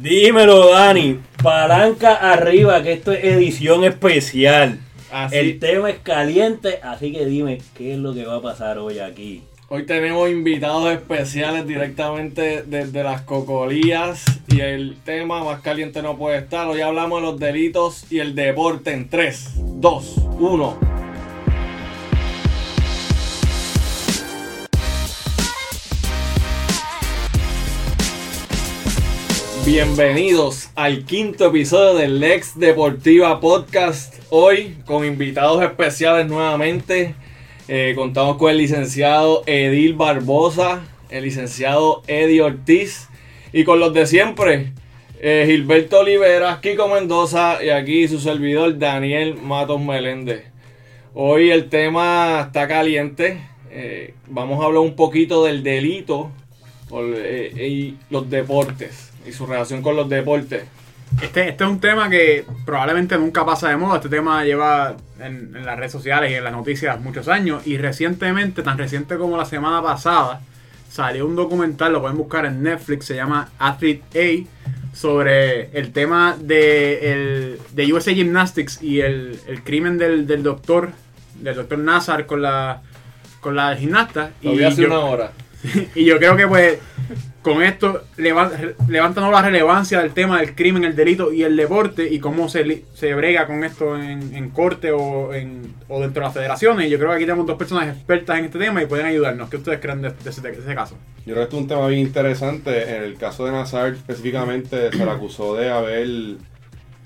Dímelo, Dani. Palanca arriba, que esto es edición especial. Así. El tema es caliente, así que dime qué es lo que va a pasar hoy aquí. Hoy tenemos invitados especiales directamente desde las cocolías y el tema más caliente no puede estar. Hoy hablamos de los delitos y el deporte en 3, 2, 1. Bienvenidos al quinto episodio del Lex Deportiva Podcast. Hoy con invitados especiales nuevamente. Eh, contamos con el licenciado Edil Barbosa, el licenciado Eddie Ortiz y con los de siempre, eh, Gilberto Olivera, Kiko Mendoza y aquí su servidor Daniel Matos Meléndez. Hoy el tema está caliente. eh, vamos a hablar un poquito del delito y los deportes y su relación con los deportes. Este, este es un tema que probablemente nunca pasa de moda. Este tema lleva en, en las redes sociales y en las noticias muchos años. Y recientemente, tan reciente como la semana pasada, salió un documental, lo pueden buscar en Netflix, se llama Athlete A, sobre el tema de, el, de USA Gymnastics y el, el crimen del, del doctor, del doctor Nazar con la, con la gimnasta. Lo vi hace yo- una hora. y yo creo que pues con esto levan- levanta la relevancia del tema del crimen, el delito y el deporte y cómo se, se brega con esto en, en corte o, en, o dentro de las federaciones. Y yo creo que aquí tenemos dos personas expertas en este tema y pueden ayudarnos. ¿Qué ustedes creen de, ese, caso? Yo creo que es un tema bien interesante. En el caso de Nazar específicamente se le acusó de haber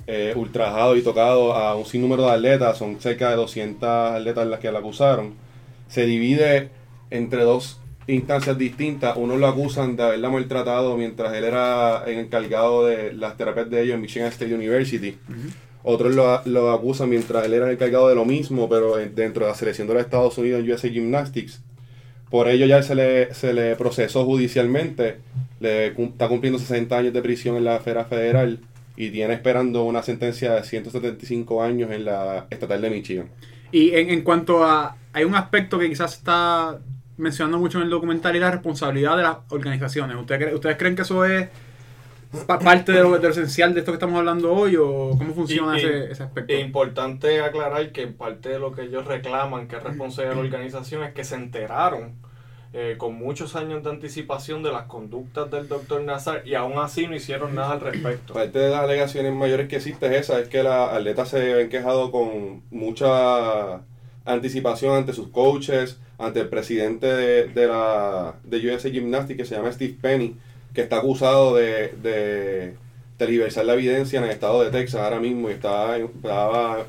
eh, ultrajado y tocado a un sinnúmero de atletas. Son cerca de 200 atletas las que le acusaron. Se divide entre dos instancias distintas. Unos lo acusan de haberla maltratado mientras él era el encargado de las terapias de ellos en Michigan State University. Otros lo, lo acusan mientras él era el encargado de lo mismo, pero dentro de la selección de los Estados Unidos en USA Gymnastics. Por ello ya se le, se le procesó judicialmente. Le cum- está cumpliendo 60 años de prisión en la esfera federal y tiene esperando una sentencia de 175 años en la estatal de Michigan. Y en, en cuanto a... Hay un aspecto que quizás está mencionando mucho en el documental y la responsabilidad de las organizaciones. ¿Ustedes, cre- ¿ustedes creen que eso es pa- parte de lo, de lo esencial de esto que estamos hablando hoy o cómo funciona Y- y- ese, ese aspecto? Es importante aclarar que parte de lo que ellos reclaman, que es responsabilidad de la organización, es que se enteraron eh, con muchos años de anticipación de las conductas del doctor Nazar y aún así no hicieron nada al respecto. Parte de las alegaciones mayores que existe es esa, es que las atletas se ven quejado con mucha anticipación ante sus coaches, ante el presidente de, la de USA Gymnastics que se llama Steve Penny, que está acusado de, de tergiversar la evidencia en el estado de Texas ahora mismo y estaba en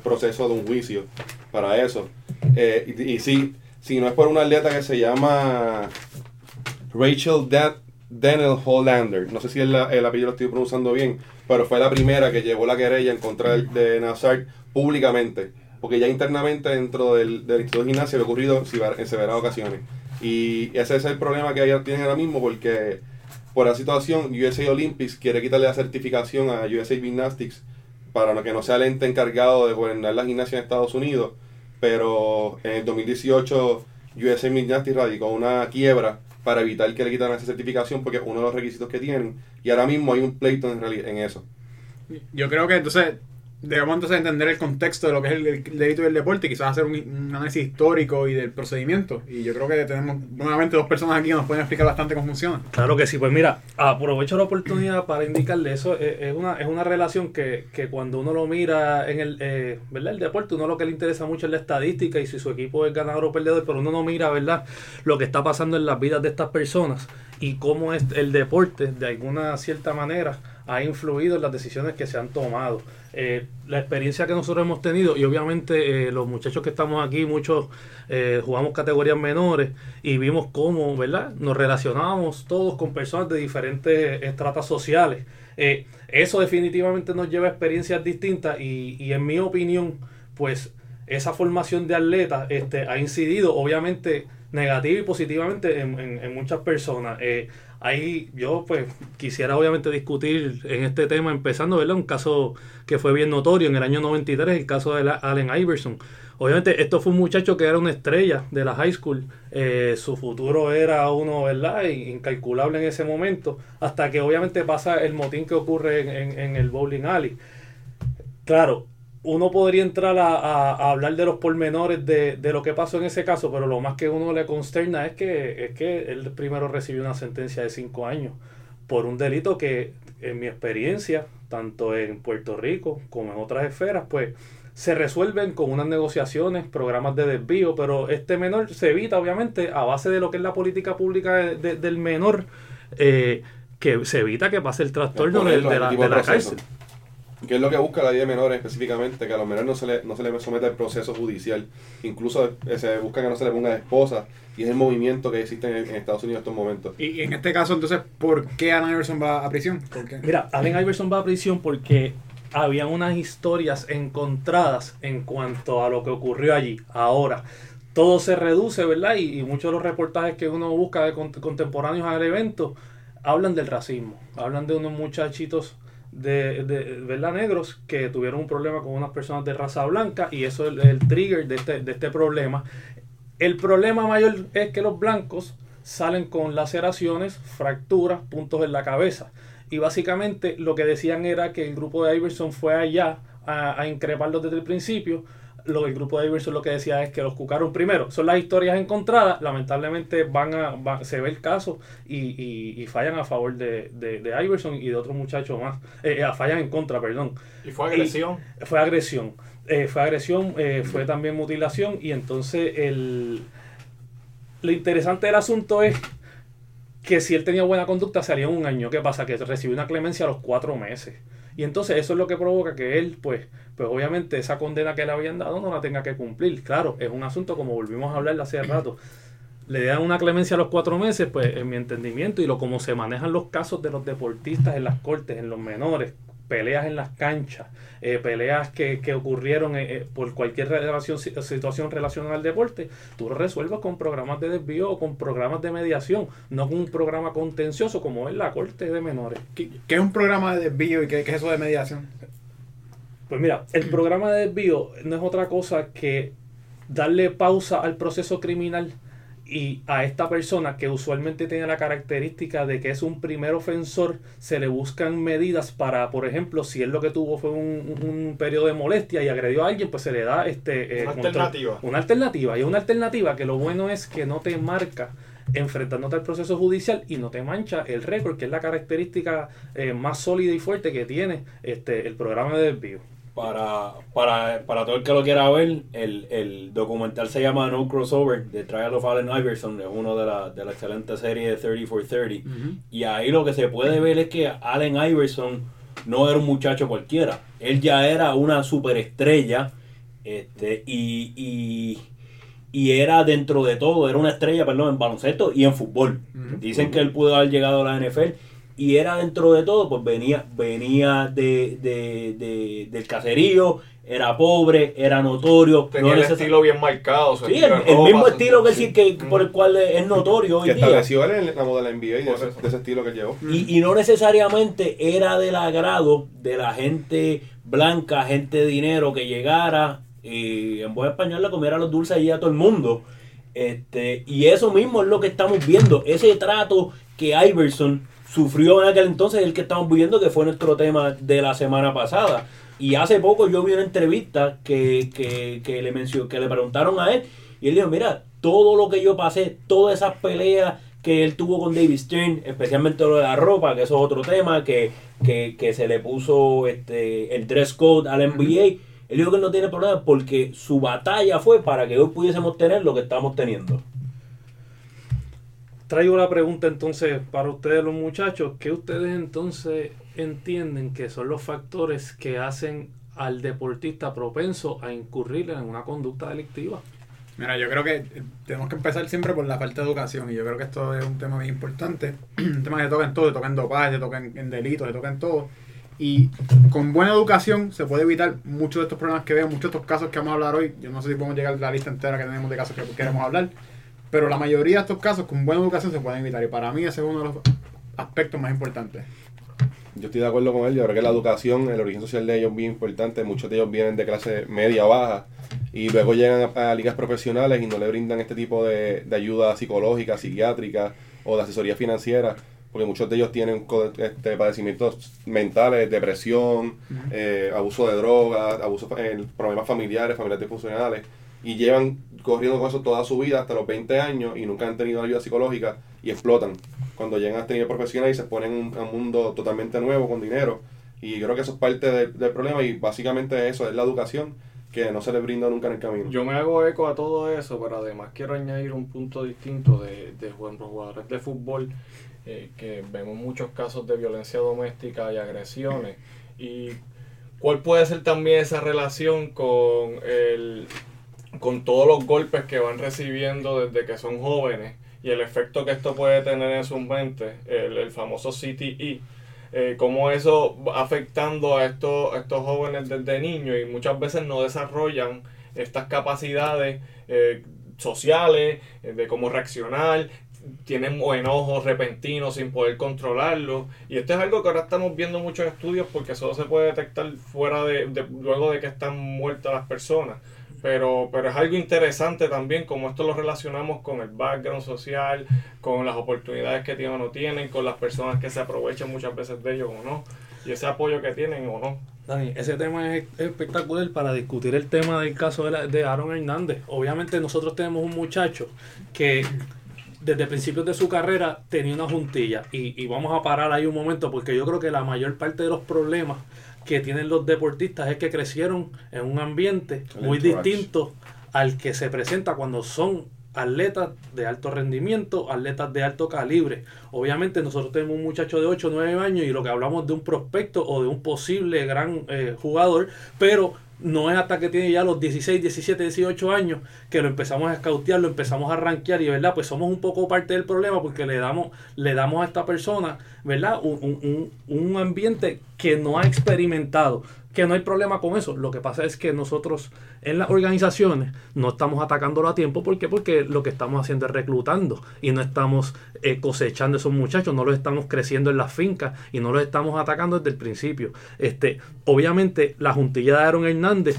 proceso de un juicio para eso. Eh, y, y sí, si no es por una atleta que se llama Rachel Dan- Daniel Hollander, no sé si el, el apellido lo estoy pronunciando bien, pero fue la primera que llevó la querella en contra de, de Nazar públicamente, porque ya internamente dentro del, del Instituto de Gimnasia había ocurrido en sever- en severas ocasiones. Y ese es el problema que tienen ahora mismo, porque por la situación, USA Olympics quiere quitarle la certificación a USA Gymnastics para que no sea el ente encargado de gobernar la gimnasia en Estados Unidos, pero en el 2018 USA Gymnastics radicó una quiebra para evitar que le quitaran esa certificación porque es uno de los requisitos que tienen y ahora mismo hay un pleito en, en eso. Yo creo que entonces debemos entonces entender el contexto de lo que es el, el delito y el deporte quizás hacer un, análisis histórico y del procedimiento. Y yo creo que tenemos nuevamente dos personas aquí que nos pueden explicar bastante cómo funciona. Claro que sí, pues mira, aprovecho la oportunidad para indicarle eso. Es, es una, es una relación que, que cuando uno lo mira en el, eh, ¿verdad? el deporte, uno lo que le interesa mucho es la estadística y si su equipo es ganador o perdedor, pero uno no mira ¿verdad? lo que está pasando en las vidas de estas personas y cómo es el deporte, de alguna cierta manera, ha influido en las decisiones que se han tomado. Eh, la experiencia que nosotros hemos tenido, y obviamente eh, los muchachos que estamos aquí, muchos eh, jugamos categorías menores y vimos cómo, ¿verdad? Nos relacionábamos todos con personas de diferentes estratas sociales. Eso definitivamente nos lleva a experiencias distintas y, y en mi opinión, pues esa formación de atletas este, ha incidido obviamente negativa y positivamente en, en- muchas personas. Ahí yo pues quisiera obviamente discutir en este tema empezando, ¿verdad? Un caso que fue bien notorio en el año 93, el caso de la- Allen Iverson. Obviamente, esto fue un muchacho que era una estrella de la high school. Eh, su futuro era uno, ¿verdad? Incalculable en ese momento. Hasta que obviamente pasa el motín que ocurre en, en el bowling alley. Claro, uno podría entrar a, hablar de los pormenores de, de, lo que pasó en ese caso, pero lo más que uno le consterna es que, es que él primero recibió una sentencia de cinco años por un delito que, en mi experiencia, tanto en Puerto Rico como en otras esferas, pues se resuelven con unas negociaciones, programas de desvío, pero este menor se evita, obviamente, a base de lo que es la política pública del menor, eh, que se evita que pase el trastorno de, la, de la cárcel. ¿Qué es lo que busca la ley de menores específicamente? Que a los menores no se le, no se le someta el proceso judicial. Incluso eh, se busca que no se le ponga de esposa. Y es el movimiento que existe en, Estados Unidos en estos momentos. Y, en este caso, entonces, ¿por qué Allen Iverson va a prisión? Mira, Allen Iverson va a prisión porque habían unas historias encontradas en cuanto a lo que ocurrió allí. Ahora, todo se reduce, ¿verdad? Y, muchos de los reportajes que uno busca de contemporáneos al evento hablan del racismo. Hablan de unos muchachitos de, de ¿verdad? negros que tuvieron un problema con unas personas de raza blanca y eso es el, trigger de este, de este problema. El problema mayor es que los blancos salen con laceraciones, fracturas, puntos en la cabeza. Y básicamente lo que decían era que el grupo de Iverson fue allá a, a increparlos desde el principio lo que el grupo de Iverson lo que decía es que los cucaron primero. Son las historias encontradas, lamentablemente van a, se ve el caso y, y, fallan a favor de, de, Iverson y de otros muchachos más. Eh, eh, fallan en contra, perdón. ¿Y fue agresión? fue agresión. Eh, fue agresión, fue también mutilación y entonces el... Lo interesante del asunto es que si él tenía buena conducta salía un año. ¿Qué pasa? Que recibió una clemencia a los cuatro meses. Y entonces eso es lo que provoca que él, pues, pues obviamente esa condena que le habían dado no la tenga que cumplir. Claro, es un asunto como volvimos a hablar hace rato. Le dan una clemencia a los cuatro meses, pues en mi entendimiento y lo como se manejan los casos de los deportistas en las cortes, en los menores, peleas en las canchas, eh, peleas que, que ocurrieron eh, eh, por cualquier relación, situación relacionada al deporte, tú lo resuelvas con programas de desvío o con programas de mediación, no con un programa contencioso como es la corte de menores. ¿Qué, es un programa de desvío y qué, qué es eso de mediación? Pues mira, el programa de desvío no es otra cosa que darle pausa al proceso criminal y a esta persona que usualmente tiene la característica de que es un primer ofensor, se le buscan medidas para, por ejemplo, si él lo que tuvo fue un, periodo de molestia y agredió a alguien, pues se le da este eh, una alternativa. Una alternativa. Y una alternativa que lo bueno es que no te marca enfrentándote al proceso judicial y no te mancha el récord, que es la característica eh, más sólida y fuerte que tiene este el programa de desvío para, para, para todo el que lo quiera ver, el, el documental se llama No Crossover, The Trial of Allen Iverson, es uno de la, de la excelente serie de 30 for 30. Y ahí lo que se puede ver es que Allen Iverson no era un muchacho cualquiera. Él ya era una superestrella este, y, y, y era dentro de todo, era una estrella, perdón, en baloncesto y en fútbol. Dicen que él pudo haber llegado a la NFL y era dentro de todo, pues venía, venía de, de, del caserío, era pobre, era notorio. Tenía el estilo bien marcado. Sí, el, mismo estilo que, que, por el cual es notorio hoy que estableció él en la moda de la NBA y de ese, estilo que llevó. Y, y no necesariamente era del agrado de la gente blanca, gente de dinero que llegara y en buen español le comiera los dulces allí a todo el mundo. Este, y eso mismo es lo que estamos viendo, ese trato que Iverson sufrió en aquel entonces el que estamos viviendo, que fue nuestro tema de la semana pasada. Y hace poco yo vi una entrevista que, que, le mencionó, que le preguntaron a él, y él dijo, mira, todo lo que yo pasé, todas esas peleas que él tuvo con David Stern, especialmente lo de la ropa, que eso es otro tema, que, que, se le puso este el dress code al NBA. Él dijo que no tiene problema porque su batalla fue para que hoy pudiésemos tener lo que estamos teniendo traigo la pregunta entonces para ustedes los muchachos, ¿qué ustedes entonces entienden que son los factores que hacen al deportista propenso a incurrir en una conducta delictiva? Mira, yo creo que tenemos que empezar siempre por la falta de educación y yo creo que esto es un tema muy importante, un tema que se toca en todo, se toca en dopaje, se toca en, delitos, se toca en todo. Y con buena educación se puede evitar muchos de estos problemas que veo, muchos de estos casos que vamos a hablar hoy. Yo no sé si podemos llegar a la lista entera que tenemos de casos que queremos hablar pero la mayoría de estos casos con buena educación se pueden evitar. Y para mí ese es uno de los aspectos más importantes. Yo estoy de acuerdo con él, yo creo que la educación, el origen social de ellos es bien importante, muchos de ellos vienen de clase media baja y luego llegan a, a ligas profesionales y no le brindan este tipo de, de ayuda psicológica, psiquiátrica o de asesoría financiera, porque muchos de ellos tienen este, padecimientos mentales, depresión, eh, abuso de drogas, abuso, eh, problemas familiares, familiares disfuncionales, y llevan corriendo con eso toda su vida hasta los 20 años y nunca han tenido ayuda psicológica y explotan. Cuando llegan a este nivel profesional y se ponen a un mundo totalmente nuevo con dinero. Y creo que eso es parte del- del problema y básicamente eso es la educación que no se les brinda nunca en el camino. Yo me hago eco a todo eso, pero además quiero añadir un punto distinto de, de jugadores de fútbol, eh, que vemos muchos casos de violencia doméstica y agresiones. Y cuál puede ser también esa relación con el con todos los golpes que van recibiendo desde que son jóvenes y el efecto que esto puede tener en sus mentes, el, el famoso CTE, eh, cómo eso va afectando a estos, a estos jóvenes desde niños y muchas veces no desarrollan estas capacidades eh, sociales, eh, de cómo reaccionar, tienen enojos repentinos sin poder controlarlo. Y esto es algo que ahora estamos viendo en muchos estudios porque solo se puede detectar fuera de- luego de que están muertas las personas. Pero, pero es algo interesante también como esto lo relacionamos con el background social, con las oportunidades que tienen o no tienen, con las personas que se aprovechan muchas veces de ellos o no, y ese apoyo que tienen o no. Dani, ese tema es espectacular para discutir el tema del caso de, la- de Aaron Hernández. Obviamente nosotros tenemos un muchacho que desde principios de su carrera tenía una juntilla y, y vamos a parar ahí un momento porque yo creo que la mayor parte de los problemas que tienen los deportistas es que crecieron en un ambiente muy distinto al que se presenta cuando son atletas de alto rendimiento, atletas de alto calibre. Obviamente nosotros tenemos un muchacho de 8 o 9 años y lo que hablamos de un prospecto o de un posible gran eh, jugador, pero no es hasta que tiene ya los 16, 17, 18 años que lo empezamos a escautear, lo empezamos a rankear y verdad, pues somos un poco parte del problema porque le damos, le damos a esta persona, ¿verdad? Un, un- un- un ambiente que no ha experimentado, que no hay problema con eso. Lo que pasa es que nosotros en las organizaciones no estamos atacándolo a tiempo. ¿Por qué? Porque lo que estamos haciendo es reclutando y no estamos eh, cosechando esos muchachos, no los estamos creciendo en las fincas y no los estamos atacando desde el principio. Este, obviamente, la juntilla de Aaron Hernández,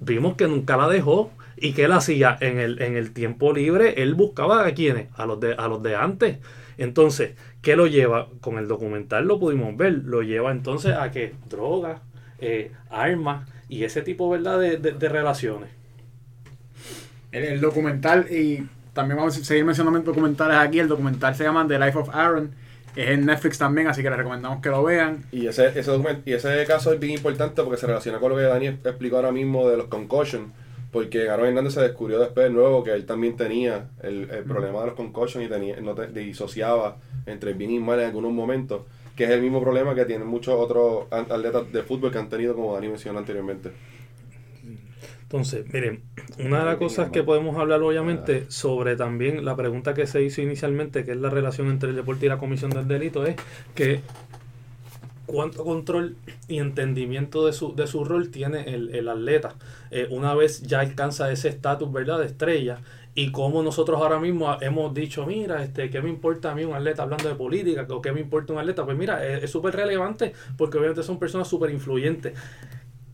vimos que nunca la dejó. ¿Y que él hacía en el, en el tiempo libre? Él buscaba a quienes, a los de, a los de antes. Entonces, ¿qué lo lleva? Con el documental lo pudimos ver, lo lleva entonces a que drogas, eh, armas y ese tipo ¿verdad? De, de- de relaciones. El, el documental, y también vamos a seguir mencionando documentales aquí, el documental se llama The Life of Aaron, es en Netflix también, así que les recomendamos que lo vean. Y ese, ese, document- y ese caso es bien importante porque se relaciona con lo que Dani explicó ahora mismo de los concussion. Porque Aaron Hernández se descubrió después de nuevo que él también tenía el, el problema de los concussion y tenía, no te- disociaba entre bien y mal en algunos momentos. Que es el mismo problema que tienen muchos otros atletas de fútbol que han tenido, como Dani mencionó anteriormente. Entonces, miren, una de las cosas que podemos hablar obviamente sobre también la pregunta que se hizo inicialmente, que es la relación entre el deporte y la comisión del delito, es que cuánto control y entendimiento de su, de su rol tiene el, el atleta eh, una vez ya alcanza ese estatus, ¿verdad?, de estrella. Y como nosotros ahora mismo hemos dicho, mira, este, ¿qué me importa a mí un atleta hablando de política? ¿O qué me importa un atleta? Pues mira, es súper relevante porque obviamente son personas súper influyentes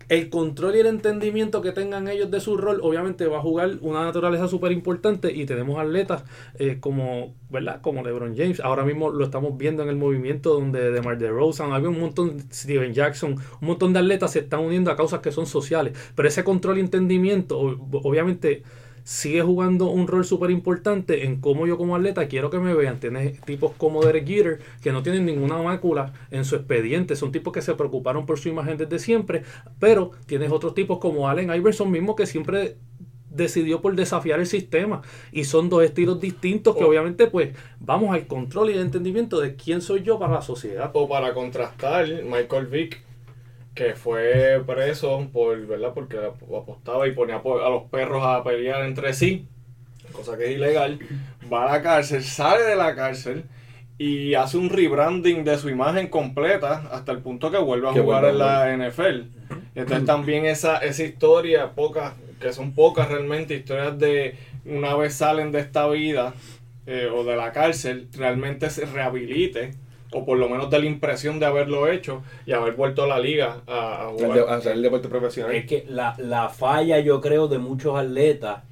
el control y el entendimiento que tengan ellos de su rol, obviamente va a jugar una naturaleza súper importante y tenemos atletas eh, como, ¿verdad? Como LeBron James. Ahora mismo lo estamos viendo en el movimiento donde de Mar DeRozan, había un montón, Steven Jackson, un montón de atletas se están uniendo a causas que son sociales, pero ese control y entendimiento, ob- obviamente sigue jugando un rol súper importante en cómo yo como atleta quiero que me vean. Tienes tipos como Derek Jeter que no tienen ninguna mácula en su expediente. Son tipos que se preocuparon por su imagen desde siempre. Pero tienes otros tipos como Allen Iverson mismo que siempre decidió por desafiar el sistema. Y son dos estilos distintos que Oh. obviamente pues vamos al control y el entendimiento de quién soy yo para la sociedad. O para contrastar, Michael Vick, que fue preso por, ¿verdad? Porque apostaba y ponía po- a los perros a pelear entre sí, cosa que es ilegal, va a la cárcel, sale de la cárcel y hace un rebranding de su imagen completa hasta el punto que vuelve a jugar en la NFL. Entonces también esa, esa historia, pocas, que son pocas realmente, historias de una vez salen de esta vida eh, o de la cárcel, realmente se rehabilite o por lo menos da la impresión de haberlo hecho y haber vuelto a la liga a, a El jugar. de- hacer el deporte profesional. Es que la, la falla, yo creo, de muchos atletas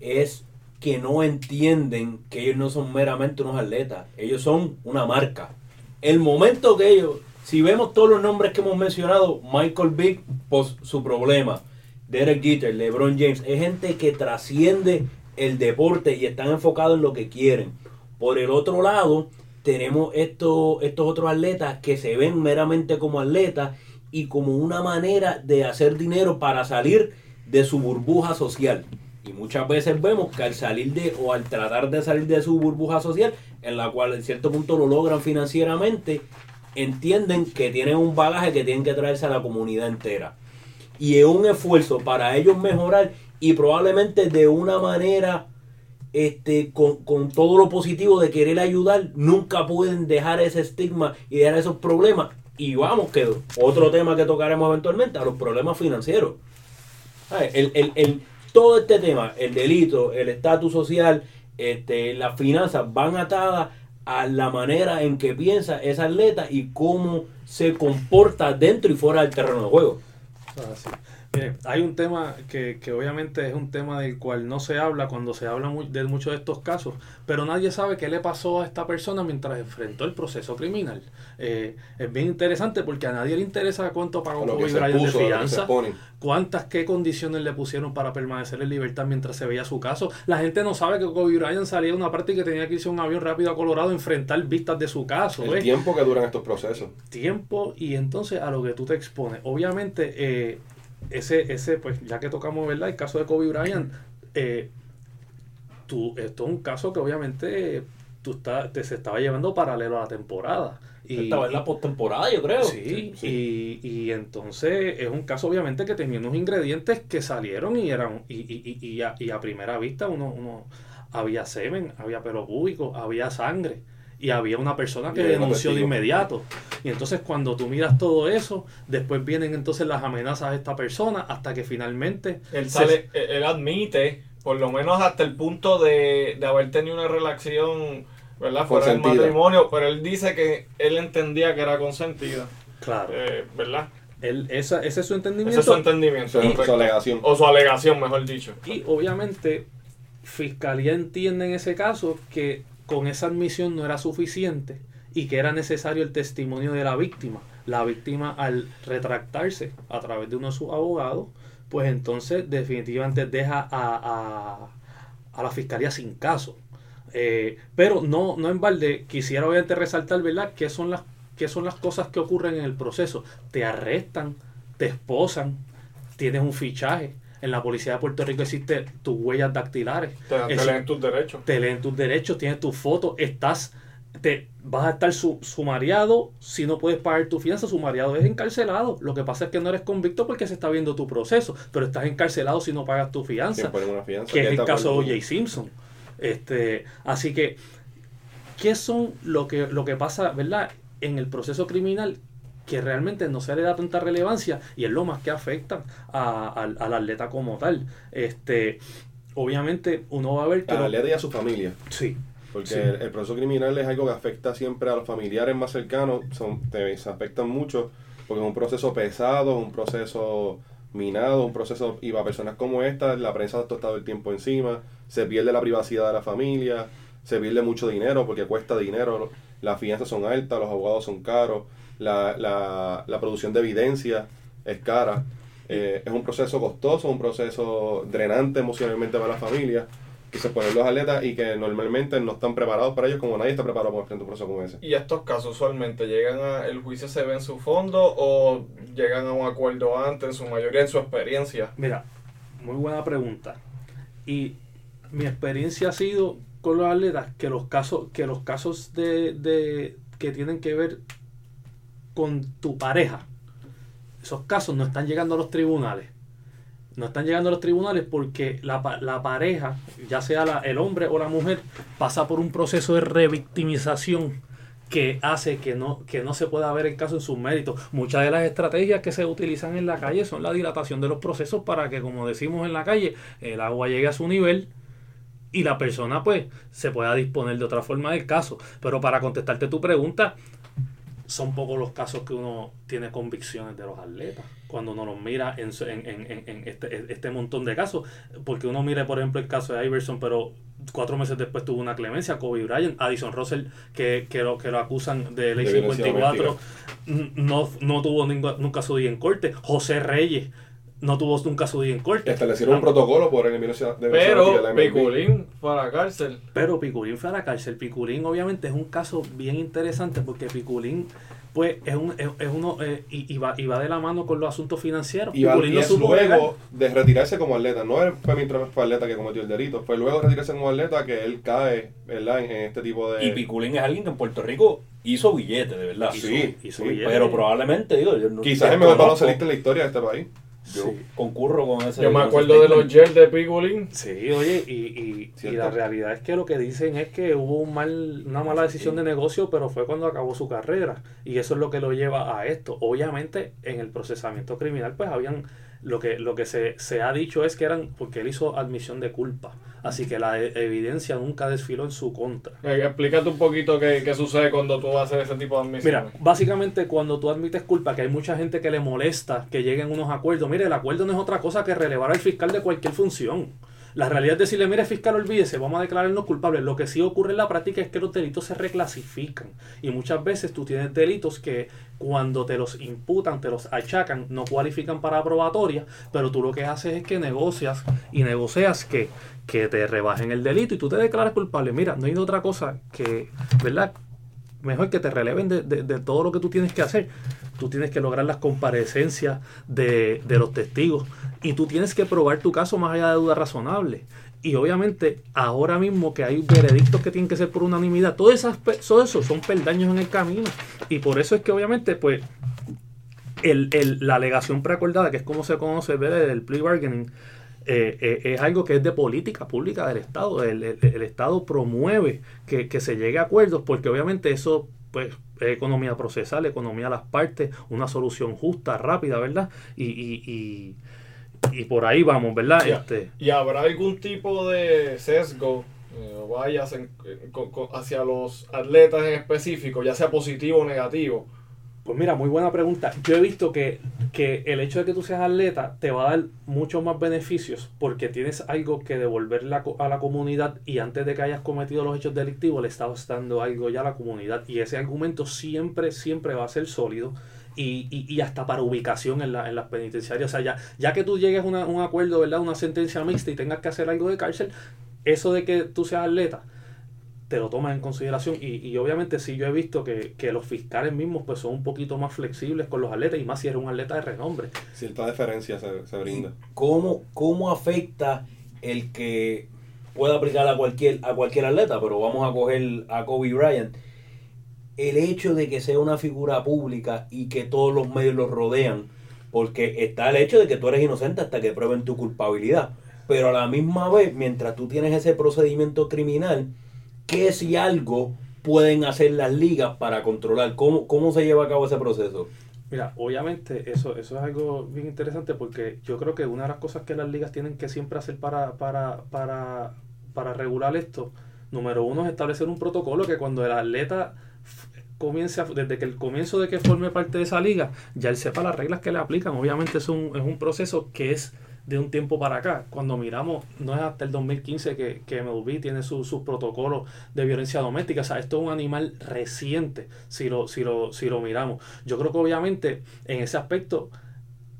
es que no entienden que ellos no son meramente unos atletas, ellos son una marca. El momento que ellos, si vemos todos los nombres que hemos mencionado, Michael Vick, pues su problema, Derek Jeter, LeBron James, es gente que trasciende el deporte y están enfocados en lo que quieren. Por el otro lado, tenemos estos, estos otros atletas que se ven meramente como atletas y como una manera de hacer dinero para salir de su burbuja social. Y muchas veces vemos que al salir de, o al tratar de salir de su burbuja social, en la cual en cierto punto lo logran financieramente, entienden que tienen un bagaje que tienen que traerse a la comunidad entera. Y es un esfuerzo para ellos mejorar y probablemente de una manera este, con, con todo lo positivo de querer ayudar, nunca pueden dejar ese estigma y dejar esos problemas. Y vamos, que otro tema que tocaremos eventualmente, a los problemas financieros. El, el, el- todo este tema, el delito, el estatus social, este, las finanzas, van atadas a la manera en que piensa ese atleta y cómo se comporta dentro y fuera del terreno de juego. Eso es Mire, hay un tema que, que obviamente es un tema del cual no se habla cuando se habla de muchos de estos casos, pero nadie sabe qué le pasó a esta persona mientras enfrentó el proceso criminal. Eh, es bien interesante porque a nadie le interesa cuánto pagó Kobe Bryant de fianza, cuántas, qué condiciones le pusieron para permanecer en libertad mientras se veía su caso. La gente no sabe que Kobe Bryant salía de una parte y que tenía que irse a un avión rápido a Colorado a enfrentar vistas de su caso. El ¿ves? tiempo que duran estos procesos. tiempo y entonces a lo que tú te expones. Obviamente, eh, ese, ese, pues ya que tocamos, ¿verdad? El caso de Kobe Bryant, eh, tú, esto es un caso que obviamente tú está, te, se estaba llevando paralelo a la temporada. Y, Estaba en la postemporada, yo creo. Sí, Y, y entonces es un caso obviamente que tenía unos ingredientes que salieron y eran y, y, y, y a, y a primera vista uno, uno había semen, había pelo público, había sangre y había una persona que denunció de inmediato. Y entonces cuando tú miras todo eso, después vienen entonces las amenazas a esta persona hasta que finalmente Él sale, él él admite, por lo menos hasta el punto de, de haber tenido una relación, ¿verdad? Fuera del matrimonio, pero él dice que él entendía que era consentida, claro, eh, ¿verdad? él, esa, ese es su entendimiento. Ese es su entendimiento. Su- alegación. O su alegación, mejor dicho. Y obviamente, Fiscalía entiende en ese caso que con esa admisión no era suficiente y que era necesario el testimonio de la víctima. La víctima al retractarse a través de uno de sus abogados, pues entonces definitivamente deja a, a- a la Fiscalía sin caso. Eh, pero no, no en balde, quisiera obviamente resaltar, ¿verdad?, qué son las qué son las cosas que ocurren en el proceso. Te arrestan, te esposan, tienes un fichaje. En la policía de Puerto Rico existe tus huellas dactilares. Te, leen tus derechos. te leen tus derechos, tienes tus fotos, estás, te vas a estar su- sumariado, si no puedes pagar tu fianza, sumariado es encarcelado. Lo que pasa es que no eres convicto porque se está viendo tu proceso, pero estás encarcelado si no pagas tu fianza, una fianza. que es el caso de O.J. Simpson. Este, así que, ¿qué son lo que, lo que pasa, verdad, en el proceso criminal? Que realmente no se le da tanta relevancia y es lo más que afecta a- al, al atleta como tal. Este, obviamente uno va a ver que Al atleta y a su familia. sí, Porque Sí. el, el proceso criminal es algo que afecta siempre a los familiares más cercanos. Son, te, se afectan mucho porque es un proceso pesado, un proceso minado, un proceso. Y para personas como esta, la prensa está todo el tiempo encima. Se pierde la privacidad de la familia. Se pierde mucho dinero porque cuesta dinero. Las fianzas son altas, los abogados son caros. La, la, la producción de evidencia es cara. Eh, es un proceso costoso, un proceso drenante emocionalmente para la familia que se ponen los atletas y que normalmente no están preparados para ellos como nadie está preparado para enfrentar un proceso como ese. Y estos casos usualmente llegan a, el juicio se ve en su fondo o llegan a un acuerdo antes, en su mayoría en su experiencia. Mira, muy buena pregunta. Y mi experiencia ha sido con los atletas que los casos, que los casos de, de- que tienen que ver con tu pareja, esos casos no están llegando a los tribunales. No están llegando a los tribunales porque la, la pareja, ya sea el hombre o la mujer, pasa por un proceso de revictimización que hace que no, que no se pueda ver el caso en sus méritos. Muchas de las estrategias que se utilizan en la calle son la dilatación de los procesos para que, como decimos en la calle, el agua llegue a su nivel y la persona pues se pueda disponer de otra forma del caso. Pero para contestarte tu pregunta, son pocos los casos que uno tiene convicciones de los atletas cuando uno los mira en, en, en, en- este, este montón de casos. Porque uno mira, por ejemplo, el caso de Iverson, pero cuatro meses después tuvo una clemencia, Kobe Bryant, Addison Russell, que, que, lo, que lo acusan de ley De violencia 54, n- no, no tuvo ningú- nunca su día en corte. José Reyes no tuvo nunca su día en corte. Establecieron un protocolo por eliminación de Pero la. Piculín fue a la cárcel. Pero Piculín fue a la cárcel. Piculín obviamente es un caso bien interesante porque Piculín pues es, un, es, es uno eh, y, y va, y va de la mano con los asuntos financieros. Y, va- Piculín y lo es luego de retirarse como atleta. No fue mientras fue atleta que cometió el delito. Fue luego de retirarse como atleta que él cae ¿verdad? En, en este tipo de... Y Piculín es alguien que en Puerto Rico hizo billete, de verdad. Hizo- Sí, hizo sí, billete. Pero probablemente, digo, yo no Quizás el mejor baloncelista en la historia de este país. Yo Sí. concurro con ese. Yo me acuerdo de los gels de Piculín. Sí, oye, y, y, y la realidad es que lo que dicen es que hubo un mal, una mala decisión de negocio, pero fue cuando acabó su carrera. Y eso es lo que lo lleva a esto. Obviamente, en el procesamiento criminal, pues habían, lo que, lo que se, se ha dicho es que eran, porque él hizo admisión de culpa. Así que la e- evidencia nunca desfiló en su contra. Eh, explícate un poquito qué, qué sucede cuando tú haces ese tipo de admisiones. Mira, básicamente cuando tú admites culpa, que hay mucha gente que le molesta que lleguen unos acuerdos, mire, el acuerdo no es otra cosa que relevar al fiscal de cualquier función. La realidad es decirle, mire fiscal, olvídese, vamos a declararnos culpables. Lo que sí ocurre en la práctica es que los delitos se reclasifican. Y muchas veces tú tienes delitos que cuando te los imputan, te los achacan, no cualifican para probatoria, pero tú lo que haces es que negocias y negocias que, que te rebajen el delito y tú te declaras culpable. Mira, no hay otra cosa que, ¿verdad? Mejor que te releven de, de- todo lo que tú tienes que hacer. Tú tienes que lograr las comparecencias de, de los testigos y tú tienes que probar tu caso más allá de duda razonable. Y obviamente, ahora mismo que hay veredictos que tienen que ser por unanimidad, todo, esas, todo eso son peldaños en el camino. Y por eso es que obviamente, pues, el, el- la alegación preacordada, que es como se conoce el plea bargaining, eh, eh, es algo que es de política pública del Estado. El, el- el Estado promueve que, que se llegue a acuerdos porque obviamente eso pues es economía procesal, economía de las partes, una solución justa, rápida, ¿verdad? Y, y, y, y por ahí vamos, ¿verdad? Ya. Este, ¿Y habrá algún tipo de sesgo eh, con- hacia los atletas en específico, ya sea positivo o negativo? Pues mira, muy buena pregunta. Yo he visto que, que el hecho de que tú seas atleta te va a dar muchos más beneficios porque tienes algo que devolverle a, la comunidad y antes de que hayas cometido los hechos delictivos le estabas dando algo ya a la comunidad y ese argumento siempre, siempre va a ser sólido y, y, y hasta para ubicación en, la, en las penitenciarias. O sea, ya, ya que tú llegues a un acuerdo, ¿verdad? Una sentencia mixta y tengas que hacer algo de cárcel, eso de que tú seas atleta te lo tomas en consideración y, y obviamente sí yo he visto que, que los fiscales mismos pues son un poquito más flexibles con los atletas y más si eres un atleta de renombre. Cierta deferencia se, se brinda. ¿Cómo, ¿Cómo afecta el que pueda aplicar a cualquier, a cualquier atleta? Pero vamos a coger a Kobe Bryant. El hecho de que sea una figura pública y que todos los medios lo rodean, porque está el hecho de que tú eres inocente hasta que prueben tu culpabilidad. Pero a la misma vez, mientras tú tienes ese procedimiento criminal, ¿qué si algo pueden hacer las ligas para controlar? ¿Cómo, cómo se lleva a cabo ese proceso? Mira, obviamente eso, eso es algo bien interesante porque yo creo que una de las cosas que las ligas tienen que siempre hacer para, para, para, para regular esto, número uno es establecer un protocolo que cuando el atleta comience a- desde que el comienzo de que forme parte de esa liga, ya él sepa las reglas que le aplican. Obviamente es un, es un proceso que es de un tiempo para acá. Cuando miramos, no es hasta el 2015 que, que MLB tiene su- sus protocolos de violencia doméstica. O sea, esto es un animal reciente, si lo, si lo, si lo miramos. Yo creo que obviamente en ese aspecto,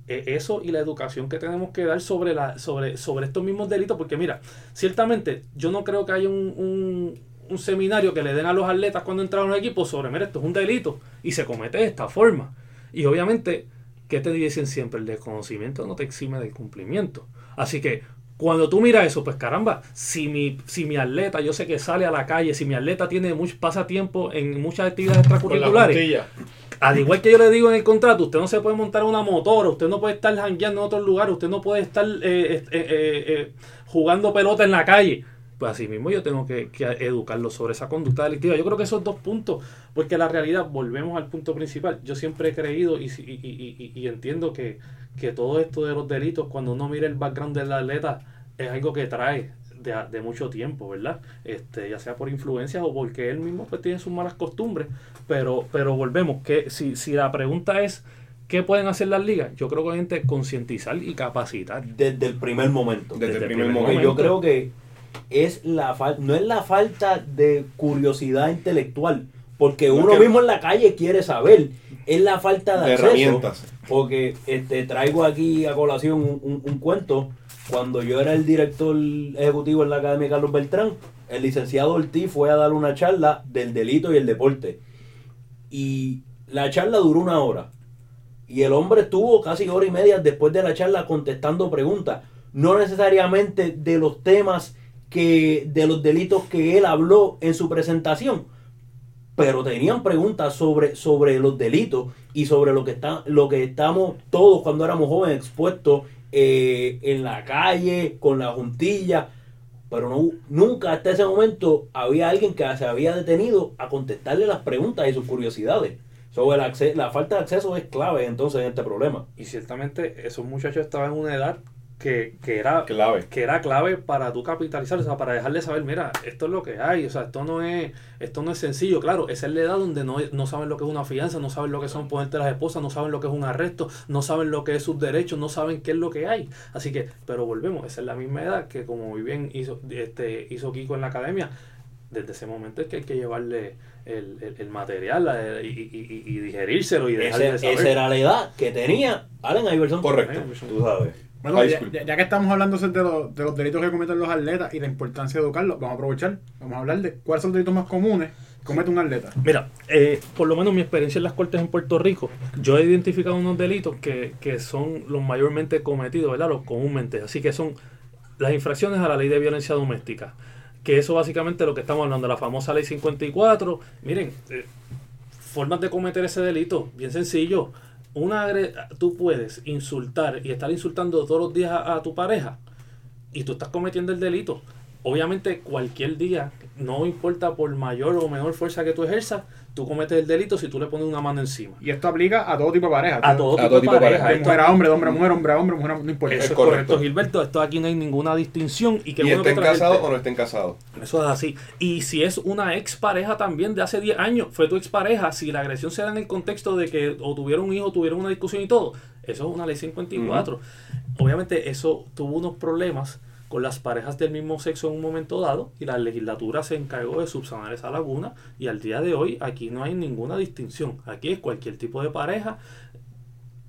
eh, eso y la educación que tenemos que dar sobre, la, sobre, sobre estos mismos delitos, porque mira, ciertamente yo no creo que haya un, un, un seminario que le den a los atletas cuando entran a un equipo sobre, mira, esto es un delito y se comete de esta forma. Y obviamente, ¿qué te dicen siempre? El desconocimiento no te exime del cumplimiento. Así que cuando tú miras eso, pues caramba, si mi, si mi atleta, yo sé que sale a la calle, si mi atleta tiene mucho pasatiempo en muchas actividades extracurriculares, al igual que yo le digo en el contrato, usted no se puede montar una motora, usted no puede estar jangueando en otro lugar, usted no puede estar eh, eh, eh, jugando pelota en la calle. Pues así mismo yo tengo que, que educarlo sobre esa conducta delictiva. Yo creo que esos dos puntos, porque la realidad, volvemos al punto principal, yo siempre he creído y, y- y- y- y entiendo que, que todo esto de los delitos, cuando uno mira el background del atleta, es algo que trae de, de mucho tiempo, ¿verdad? Este, ya sea por influencias o porque él mismo pues tiene sus malas costumbres, pero, pero volvemos, que si, si la pregunta es ¿qué pueden hacer las ligas? Yo creo que hay gente concientizar y capacitar. Desde el primer momento. Desde, el el primer primer momento. Yo creo que es la fal- no es la falta de curiosidad intelectual, porque uno mismo en la calle quiere saber, es la falta de, De acceso. herramientas. Porque este, traigo aquí a colación un, un- un cuento. Cuando yo era el director ejecutivo en la Academia Carlos Beltrán, el licenciado Ortiz fue a dar una charla del delito y el deporte. Y la charla duró una hora. Y el hombre estuvo casi hora y media después de la charla contestando preguntas. No necesariamente de los temas que, de los delitos que él habló en su presentación. Pero tenían preguntas sobre, sobre los delitos y sobre lo que está, lo que estamos todos cuando éramos jóvenes expuestos eh, en la calle, con la juntilla. Pero no, nunca hasta ese momento había alguien que se había detenido a contestarle las preguntas y sus curiosidades. Sobre acce- la falta de acceso es clave entonces en este problema. Y ciertamente esos muchachos estaban en una edad que, que era Clave. que era clave para tú capitalizar, o sea, para dejarle saber, mira, esto es lo que hay, o sea, esto no es, esto no es sencillo, claro, esa es la edad donde no, no saben lo que es una fianza, no saben lo que son ponerte las esposas, no saben lo que es un arresto, no saben lo que es sus derechos, no saben qué es lo que hay. Así que, pero volvemos, esa es la misma edad que como muy bien hizo, este, hizo Kiko en la academia, desde ese momento es que hay que llevarle el, el- el material y, y- y- y digerírselo y dejarle Ese- de saber. esa era la edad que tenía Allen Iverson. Correcto. Tú sabes. Bueno, High ya, school. ya- ya que estamos hablando de los, de los delitos que cometen los atletas y la importancia de educarlos, vamos a aprovechar, vamos a hablar de cuáles son los delitos más comunes que comete un atleta. Mira, eh, por lo menos mi experiencia en las cortes en Puerto Rico, yo he identificado unos delitos que, que son los mayormente cometidos, ¿verdad? Los comúnmente. Así que son las infracciones a la ley de violencia doméstica. Que eso básicamente es lo que estamos hablando, la famosa ley 54. Miren, eh, formas de cometer ese delito, bien sencillo. Una tú puedes insultar y estar insultando todos los días a, a tu pareja y tú estás cometiendo el delito. Obviamente cualquier día, no importa por mayor o menor fuerza que tú ejerzas, tú cometes el delito si tú le pones una mano encima. Y esto aplica a todo tipo de pareja. A todo, A tipo, todo de tipo de pareja. pareja. De Esto- mujer a hombre, de hombre a mujer, hombre a hombre, mujer a no importa. eso Es es correcto. correcto. Gilberto. Esto aquí no hay ninguna distinción y que Y estén otra casados o no estén casados. Eso es así. Y si es una expareja también de hace 10 años, fue tu expareja, si la agresión se da en el contexto de que o tuvieron un hijo, tuvieron una discusión y todo, eso es una ley 54. Obviamente eso tuvo unos problemas con las parejas del mismo sexo en un momento dado y la legislatura se encargó de subsanar esa laguna y al día de hoy aquí no hay ninguna distinción. Aquí es cualquier tipo de pareja,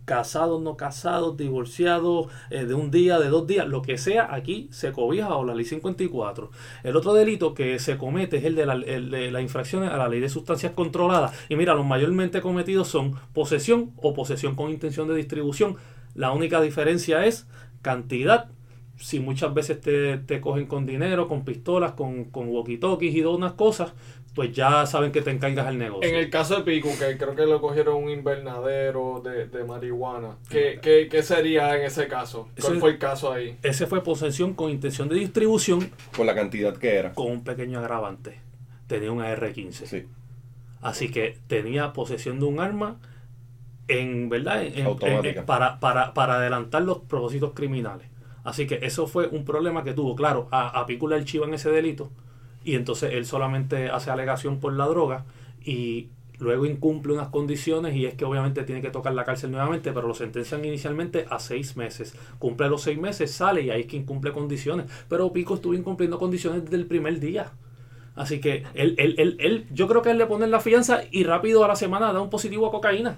casados, no casados, divorciados, eh, de un día, de dos días, lo que sea, aquí se cobija bajo la ley 54. El otro delito que se comete es el de, la, el de las infracciones a la ley de sustancias controladas. Y mira, los mayormente cometidos son posesión o posesión con intención de distribución. La única diferencia es cantidad. Si muchas veces te, te cogen con dinero, con pistolas, con, con walkie-talkies y todas unas cosas, pues ya saben que te encargas el negocio. En el caso de Pico, que creo que lo cogieron un invernadero de, de marihuana, ¿qué, qué, qué sería en ese caso? Eso ¿Cuál fue el caso ahí? Ese fue posesión con intención de distribución Por la cantidad que era. con un pequeño agravante. Tenía un AR-15. Sí. Así que tenía posesión de un arma en verdad En- en- Automática. en- para, para, para adelantar los propósitos criminales. Así que eso fue un problema que tuvo. Claro, a, a Pico le archivan ese delito y entonces él solamente hace alegación por la droga y luego incumple unas condiciones y es que obviamente tiene que tocar la cárcel nuevamente, pero lo sentencian inicialmente a seis meses. Cumple los seis meses, sale y ahí es que incumple condiciones. Pero Pico estuvo incumpliendo condiciones desde el primer día. Así que él, él, él, él- yo creo que él le ponen la fianza y rápido a la semana da un positivo a cocaína.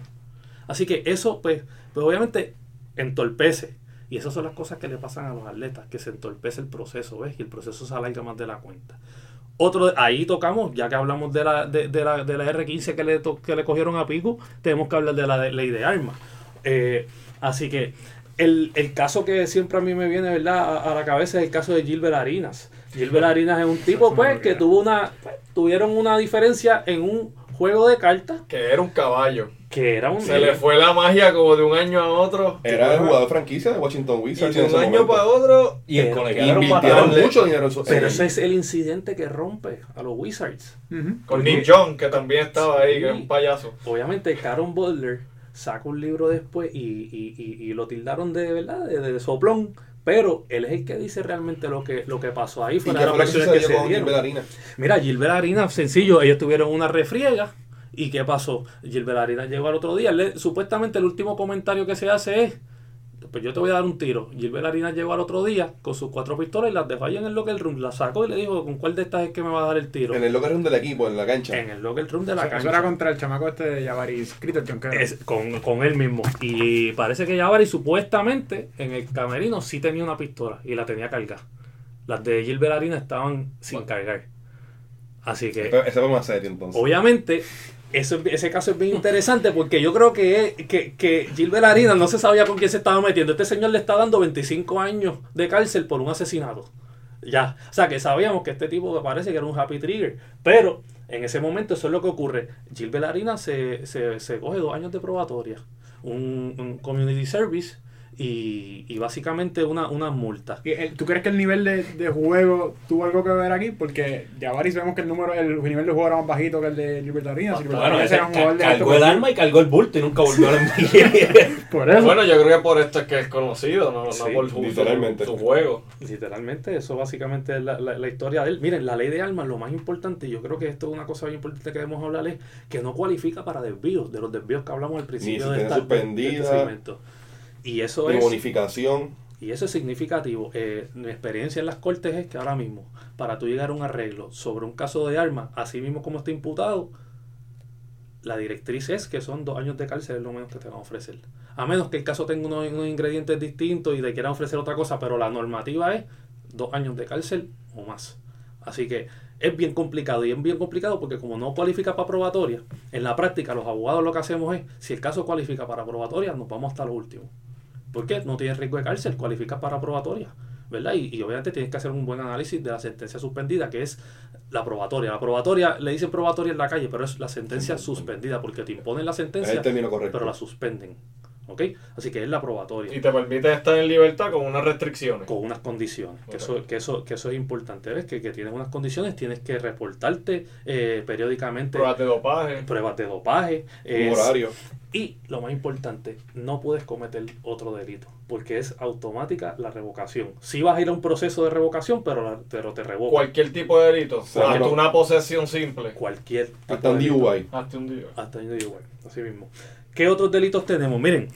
Así que eso, pues, pues obviamente entorpece. Y esas son las cosas que le pasan a los atletas, que se entorpece el proceso, ¿ves? Y el proceso se alarga más de la cuenta. Otro, ahí tocamos, ya que hablamos de la, de, de la, de la R15 que le, to- que le cogieron a Pico, tenemos que hablar de la de- ley de armas. Eh, así que el, el caso que siempre a mí me viene ¿verdad? A, a la cabeza es el caso de Gilbert Arinas. Gilbert Arinas es un tipo pues que tuvo una pues, tuvieron una diferencia en un juego de cartas Que era un caballo. Que era un Se le fue la magia como de un año a otro. Era el jugador franquicia de Washington Y Wizards. de en un año momento. para otro. Y el Invirtieron mucho dinero en su. pero en- ese es el incidente que rompe a los Wizards. Con Nick John, que también estaba ahí, que es un payaso. Obviamente, Caron Butler saca un libro después y, y- y- y lo tildaron de verdad, de, de soplón, Pero él es el que dice realmente lo que, lo que pasó ahí. ¿Y Fuera qué de fue que que se con dieron. Gilbert Arena? Mira, Gilbert Arena, sencillo, ellos tuvieron una refriega. ¿Y qué pasó? Gilbert Arena llegó al otro día. Le- supuestamente el último comentario que se hace es, pues yo te voy a dar un tiro. Gilbert Arena llegó al otro día con sus cuatro pistolas y las dejó ahí en el locker room. Las sacó y le dijo, ¿con cuál de estas es que me va a dar el tiro? En el locker room del equipo, en la cancha. En el locker room de la Eso, cancha. eso era contra el chamaco este de Javaris Critterton, que era. Es- con, con él mismo. Y parece que Jabari supuestamente en el camerino sí tenía una pistola y la tenía cargada. Las de Gilbert Arena estaban sin cargar. Así que, Ese ese fue más serio entonces. obviamente, eso, es- ese caso es bien interesante porque yo creo que, que, que Gilbert Arena no se sabía con quién se estaba metiendo. Este señor le está dando 25 años de cárcel por un asesinato. Ya. O sea, que sabíamos que este tipo parece que era un happy trigger. Pero en ese momento eso es lo que ocurre. Gilbert Arena se, se, se coge dos años de probatoria, un community service y, y básicamente una, una multa. Y el- ¿Tú crees que el nivel de, de juego tuvo algo que ver aquí? Porque Javaris vemos que el número, el nivel de juego era más bajito que el de. Gilbert Bueno, ese era un jugador de cargó el arma y cargó el bulto y nunca volvió a la NBA. Por eso. Bueno, yo creo que por esto es que es conocido, no, no por su, literalmente. su juego. Literalmente, eso básicamente es la, la- la historia de él. Miren, la ley de armas, lo más importante, y yo creo que esto es una cosa bien importante que debemos hablar, es que no cualifica para desvíos, de los desvíos que hablamos al principio de, esta, de- de suspendida, este segmento. Y eso es... bonificación. Y eso es significativo. Eh, mi experiencia en las cortes es que ahora mismo, para tú llegar a un arreglo sobre un caso de armas, así mismo como está imputado, la directriz es que son dos años de cárcel, es lo menos que te van a ofrecer. A menos que el caso tenga unos, unos ingredientes distintos y te quieran ofrecer otra cosa, pero la normativa es dos años de cárcel o más. Así que es bien complicado y es bien complicado porque como no cualifica para probatoria, en la práctica los abogados lo que hacemos es, si el caso cualifica para probatoria, nos vamos hasta lo último. ¿Por qué? No tienes riesgo de cárcel, cualificas para probatoria, ¿verdad? Y, y obviamente tienes que hacer un buen análisis de la sentencia suspendida, que es la probatoria. La probatoria, le dicen probatoria en la calle, pero es la sentencia suspendida, porque te imponen la sentencia, pero la suspenden. ¿Ok? Así que es la probatoria Y te permite estar en libertad con unas restricciones. con unas condiciones. Que, eso, que, eso, que eso es importante, ¿ves? Que, que tienes unas condiciones, tienes que reportarte eh, periódicamente Pruebas de dopaje. pruebas de dopaje. Horario. y lo más importante, no puedes cometer otro delito, porque es automática la revocación. Si vas a ir a un proceso de revocación, pero, la- pero te revocan. Cualquier tipo de delito. sea, hasta una posesión simple. Cualquier tipo Hasta un. DUI. Hasta un día. Hasta un DUI, así mismo. ¿Qué otros delitos tenemos? Miren,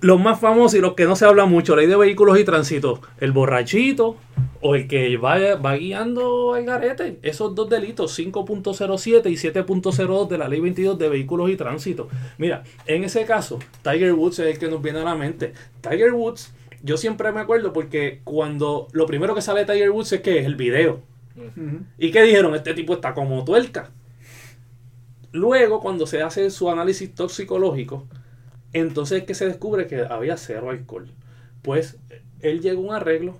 los más famosos y los que no se habla mucho, ley de vehículos y tránsito, el borrachito o el que va, va guiando al garete. Esos dos delitos, 5.07 y 7.02 de la ley 22 de vehículos y tránsito. Mira, en ese caso, Tiger Woods es el que nos viene a la mente. Tiger Woods, yo siempre me acuerdo porque cuando lo primero que sale de Tiger Woods es que es el video. ¿Y qué dijeron? Este tipo está como tuerca. Luego, cuando se hace su análisis toxicológico, entonces es que se descubre que había cero alcohol. Pues él llegó a un arreglo,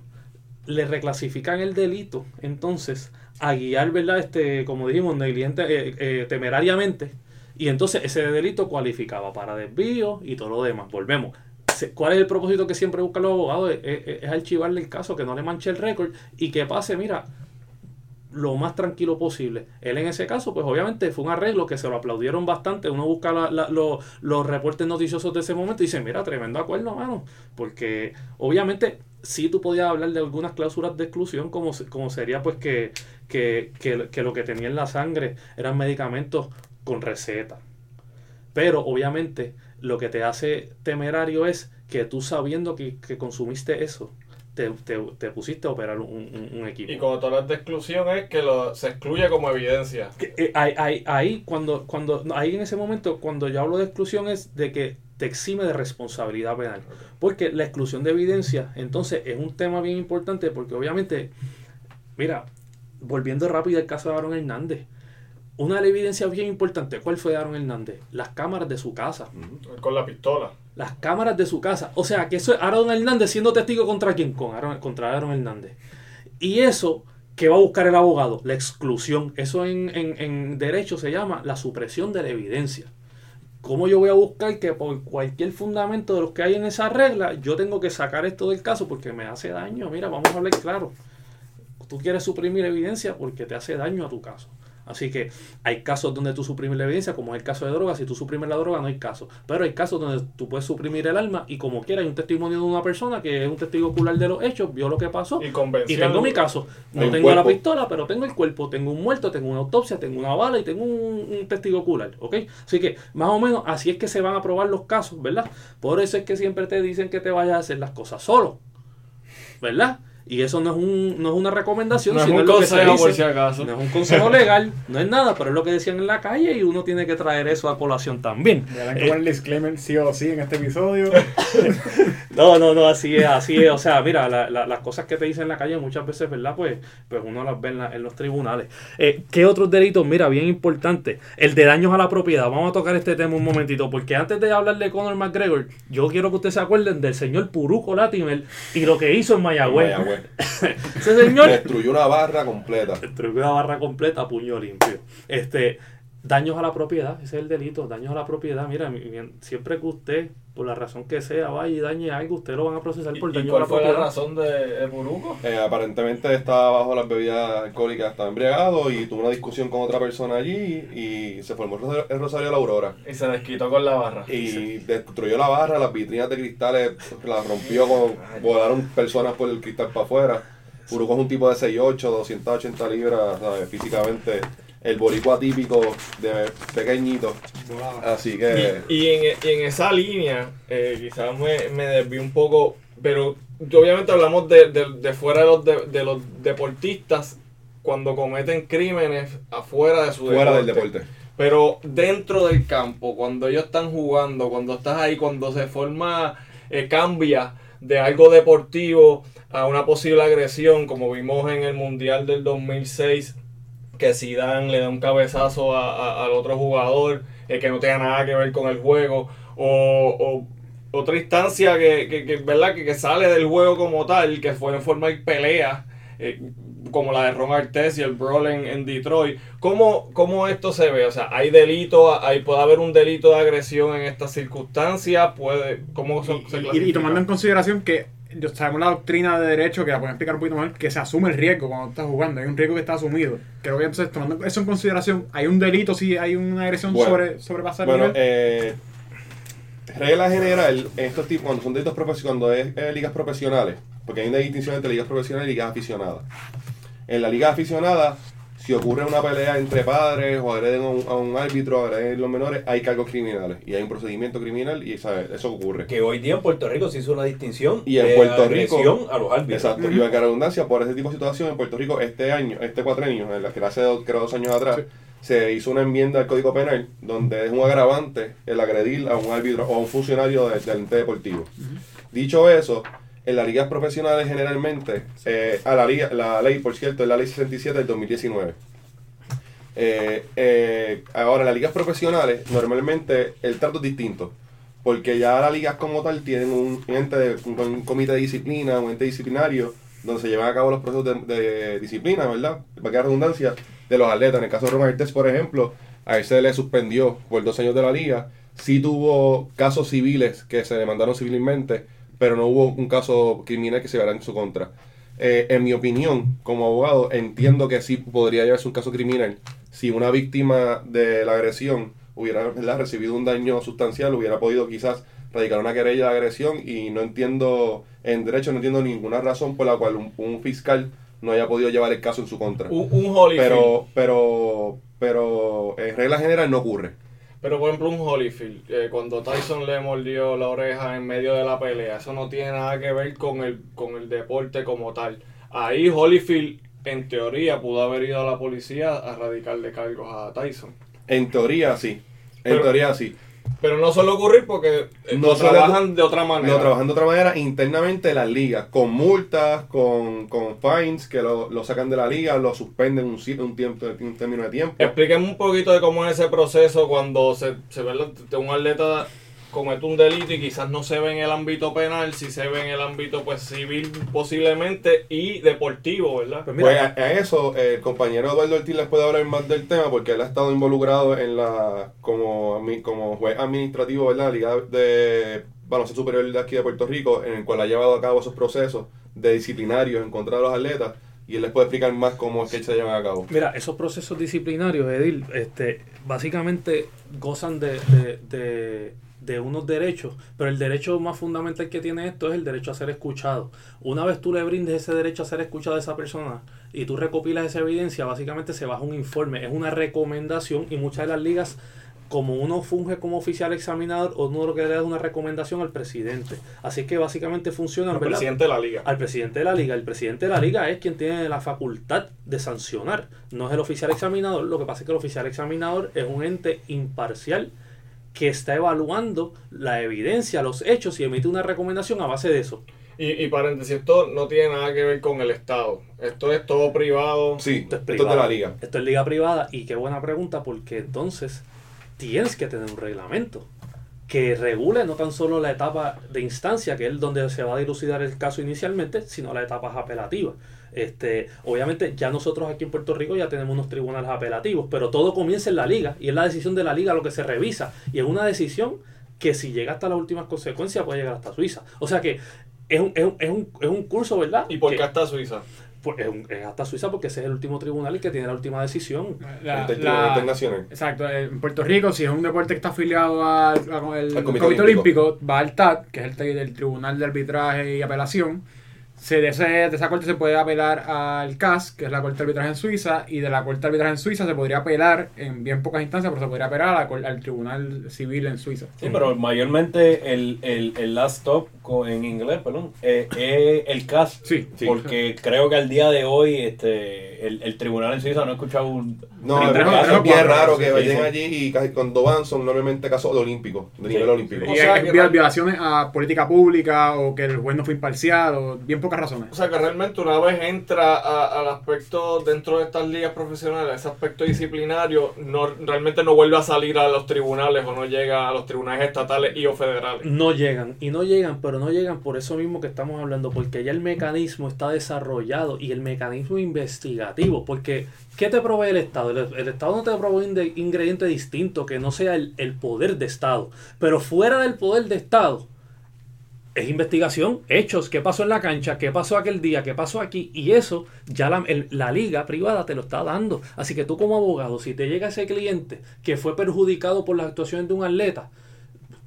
le reclasifican el delito, entonces, a guiar, ¿verdad? Este, como dijimos, negligente, eh, eh, temerariamente. Y entonces ese delito cualificaba para desvío y todo lo demás. Volvemos. ¿Cuál es el propósito que siempre buscan los abogados? Es, es- es archivarle el caso, que no le manche el récord y que pase, mira, lo más tranquilo posible. Él en ese caso, pues obviamente fue un arreglo que se lo aplaudieron bastante. Uno busca la- la- lo- los reportes noticiosos de ese momento y dice, mira, tremendo acuerdo, mano. Porque obviamente sí tú podías hablar de algunas cláusulas de exclusión, como, como sería pues que, que, que, lo que tenía en la sangre eran medicamentos con receta. Pero obviamente lo que te hace temerario es que tú sabiendo que consumiste eso, te, te, te pusiste a operar un, un- un equipo. Y cuando tú hablas de exclusión es que lo, se excluye como evidencia. Que, eh, ahí, cuando, cuando, ahí en ese momento, cuando yo hablo de exclusión es de que te exime de responsabilidad penal. Porque la exclusión de evidencia, entonces, es un tema bien importante porque obviamente, mira, volviendo rápido al caso de Aaron Hernández, una de las evidencias bien importantes, ¿cuál fue de Aaron Hernández? Las cámaras de su casa. Con la pistola. Las cámaras de su casa. O sea, que eso es Aaron Hernández siendo testigo contra quién? Contra Aaron Hernández. Y eso, ¿qué va a buscar el abogado? La exclusión. Eso en, en, en derecho se llama la supresión de la evidencia. ¿Cómo yo voy a buscar que por cualquier fundamento de los que hay en esa regla, yo tengo que sacar esto del caso porque me hace daño? Mira, vamos a hablar claro. Tú quieres suprimir evidencia porque te hace daño a tu caso. Así que hay casos donde tú suprimes la evidencia, como es el caso de drogas. Si tú suprimes la droga, no hay caso. Pero hay casos donde tú puedes suprimir el alma y como quiera hay un testimonio de una persona que es un testigo ocular de los hechos, vio lo que pasó Y y tengo mi caso. No tengo la pistola, pero tengo el cuerpo, tengo un muerto, tengo una autopsia, tengo una bala y tengo un, un testigo ocular. ¿Ok? Así que más o menos así es que se van a probar los casos, ¿verdad? Por eso es que siempre te dicen que te vayas a hacer las cosas solo. ¿Verdad? Y eso no es, un, no es una recomendación, No es sino un es lo que se consejo dice. por si acaso. No es un consejo legal, no es nada, pero es lo que decían en la calle y uno tiene que traer eso a colación también. Verán que Eh, poner disclaimer sí o sí en este episodio. no, no, no, así es, así es. O sea, mira, la- la- las cosas que te dicen en la calle muchas veces, ¿verdad? Pues, pues uno las ve en, la- en los tribunales. Eh, ¿Qué otros delitos? Mira, bien importante. El de daños a la propiedad. Vamos a tocar este tema un momentito, porque antes de hablar de Conor McGregor, yo quiero que ustedes se acuerden del señor Puruco Latimer y lo que hizo en Mayagüez. Mayagüez. Ese señor Destruyó una barra completa. Destruyó una barra completa a puño limpio. Este, daños a la propiedad, ese es el delito, daños a la propiedad. Mira, mi- mi- siempre que usted, por la razón que sea, vaya y dañe algo, usted lo van a procesar por ¿Y daño a cuál la fue la propiedad. razón de, Buruco? Eh, aparentemente estaba bajo las bebidas alcohólicas, estaba embriagado y tuvo una discusión con otra persona allí y se formó el Rosario- de la Aurora. Y se desquitó con la barra. Y destruyó la barra, las vitrinas de cristales las rompió, con, volaron personas por el cristal para afuera. Uruco es un tipo de 6'8, 280 libras, ¿sabes? físicamente. El boricua típico de pequeñito. Así que... Y, y en, y en esa línea, eh, quizás me, me desvío un poco, pero obviamente hablamos de, de- de fuera de los, de, de los deportistas cuando cometen crímenes afuera de su fuera del deporte. deporte. Pero dentro del campo, cuando ellos están jugando, cuando estás ahí, cuando se forma, eh, cambia de algo deportivo a una posible agresión, como vimos en el Mundial del 2006, que Zidane le da un cabezazo a- a- al otro jugador eh, que no tenga nada que ver con el juego, o, o otra instancia que, que, que, ¿verdad? Que, que sale del juego como tal, que fue en forma de pelea, eh, como la de Ron Artes y el Brawl en, en Detroit. ¿Cómo, ¿Cómo esto se ve? O sea, ¿hay delito, hay, puede haber un delito de agresión en estas circunstancias? ¿Puede, ¿Cómo se, se Y, tomando en consideración que sabemos la doctrina de derecho, que la pueden explicar un poquito mejor, que se asume el riesgo cuando estás jugando, hay un riesgo que está asumido. Creo que entonces, tomando eso en consideración, hay un delito si hay una agresión Bueno, sobre sobrepasa el Bueno, nivel. eh, regla general, estos tipos, cuando son delitos profesionales, cuando es eh, ligas profesionales, porque hay una distinción entre ligas profesionales y ligas aficionadas. En la liga aficionada, si ocurre una pelea entre padres o agreden a un, a un árbitro, agreden a los menores, hay cargos criminales y hay un procedimiento criminal y ¿sabes? eso ocurre. Que hoy día en Puerto Rico se hizo una distinción Y en de Puerto Rico- a los árbitros. Exacto, y la redundancia, por ese tipo de situación en Puerto Rico, este año, este cuatrenio, en la que hace dos, creo dos años atrás, Sí. se hizo una enmienda al Código Penal donde es un agravante el agredir a un árbitro o a un funcionario de- del ente deportivo. Dicho eso, en las ligas profesionales generalmente, eh, a la, liga, la ley, por cierto, es la ley 67 del 2019. Eh, eh, ahora, en las ligas profesionales, normalmente el trato es distinto. Porque ya las ligas como tal tienen un ente, de- un, comité de disciplina, un ente disciplinario, donde se llevan a cabo los procesos de, disciplina, ¿verdad? Para que haya redundancia, de los atletas. En el caso de Ron Artes, por ejemplo, a él se le suspendió por dos años de la liga. Sí tuvo casos civiles que se demandaron civilmente, pero no hubo un caso criminal que se verá en su contra. Eh, en mi opinión, como abogado, entiendo que sí podría llevarse un caso criminal si una víctima de la agresión hubiera ¿verdad? recibido un daño sustancial, hubiera podido quizás radicar una querella de agresión y no entiendo, en derecho no entiendo ninguna razón por la cual un, un fiscal no haya podido llevar el caso en su contra. Un, un Holyfield. Pero, pero, pero en regla general no ocurre. Pero por ejemplo un Holyfield, eh, cuando Tyson le mordió la oreja en medio de la pelea, eso no tiene nada que ver con el, con el deporte como tal. Ahí Holyfield, en teoría, pudo haber ido a la policía a radicarle cargos a Tyson. En teoría sí. En Pero- teoría sí. Pero no suele ocurrir porque eh, No lo trabajan de otra manera. No, trabajan de otra manera internamente las ligas, con multas, con, con fines, que lo, lo sacan de la liga, lo suspenden un, un tiempo, un término de tiempo. Explíqueme un poquito de cómo es ese proceso cuando se, se ve un atleta comete un delito y quizás no se ve en el ámbito penal, si se ve en el ámbito pues civil posiblemente y deportivo, ¿verdad? Pues Pues a, a eso eh, el compañero Eduardo Ortiz les puede hablar más del tema porque él ha estado involucrado en la como, como juez administrativo ¿verdad? la Liga de Baloncesto Superior de aquí de Puerto Rico, en el cual ha llevado a cabo esos procesos de disciplinarios en contra de los atletas y él les puede explicar más cómo es que se llevan a cabo. Mira, esos procesos disciplinarios, Edil, este, básicamente gozan de, de, de, de unos derechos, pero el derecho más fundamental que tiene esto es el derecho a ser escuchado. Una vez tú le brindes ese derecho a ser escuchado a esa persona y tú recopilas esa evidencia, básicamente se baja un informe, es una recomendación y muchas de las ligas como uno funge como oficial examinador, uno lo que le da es una recomendación al presidente. Así que básicamente funciona ¿verdad? presidente de la liga. al presidente de la liga. El presidente de la liga es quien tiene la facultad de sancionar, no es el oficial examinador. Lo que pasa es que el oficial examinador es un ente imparcial que está evaluando la evidencia, los hechos y emite una recomendación a base de eso. Y, y paréntesis, esto no tiene nada que ver con el Estado. Esto es todo privado. Sí, Esto es esto es de privado. la liga. Esto es liga privada y qué buena pregunta porque entonces tienes que tener un reglamento que regule no tan solo la etapa de instancia, que es donde se va a dilucidar el caso inicialmente, sino las etapas apelativas. Este, obviamente ya nosotros aquí en Puerto Rico ya tenemos unos tribunales apelativos, pero todo comienza en la liga y es la decisión de la liga lo que se revisa y es una decisión que si llega hasta las últimas consecuencias puede llegar hasta Suiza. O sea que es un, es un, es un, es un curso, ¿verdad? ¿Y por qué hasta Suiza? pues, es, un- es hasta Suiza porque ese es el último tribunal y que tiene la última decisión. La- el la- Internacional. Exacto, en Puerto Rico, si es un deporte que está afiliado al, al- al Al Comité, Comité Olímpico, va al TAT, que es el, del Tribunal de Arbitraje y Apelación. Se, de, ese- de esa corte se puede apelar al CAS, que es la Corte de Arbitraje en Suiza, y de la Corte de Arbitraje en Suiza se podría apelar en bien pocas instancias, pero se podría apelar a la al Tribunal Civil en Suiza. Sí, pero mayormente el, el, el last stop en inglés, perdón, eh, es el CAS. Sí, Sí. Porque creo que al día de hoy este el, el tribunal en Suiza no ha escuchado un... No, Pero es, o- es o bien raro que sí, vayan sí. allí y casi cuando van son normalmente casos de olímpicos, de nivel Sí, olímpico. O Y sea que- viola- violaciones a política pública o que el juez no fue imparcial o bien pocas razones. O sea que realmente una vez entra a- al aspecto dentro de estas ligas profesionales, ese aspecto disciplinario, no realmente no vuelve a salir a los tribunales o no llega a los tribunales estatales y o federales. No llegan, y no llegan, pero no llegan por eso mismo que estamos hablando, porque ya el mecanismo está desarrollado y el mecanismo investigativo, porque ¿qué te provee el Estado? El, Estado no te provee un ingrediente distinto que no sea el, poder de Estado, pero fuera del poder de Estado es investigación, hechos, qué pasó en la cancha, qué pasó aquel día, qué pasó aquí, y eso ya la, la liga privada te lo está dando. Así que tú como abogado, si te llega ese cliente que fue perjudicado por las actuaciones de un atleta,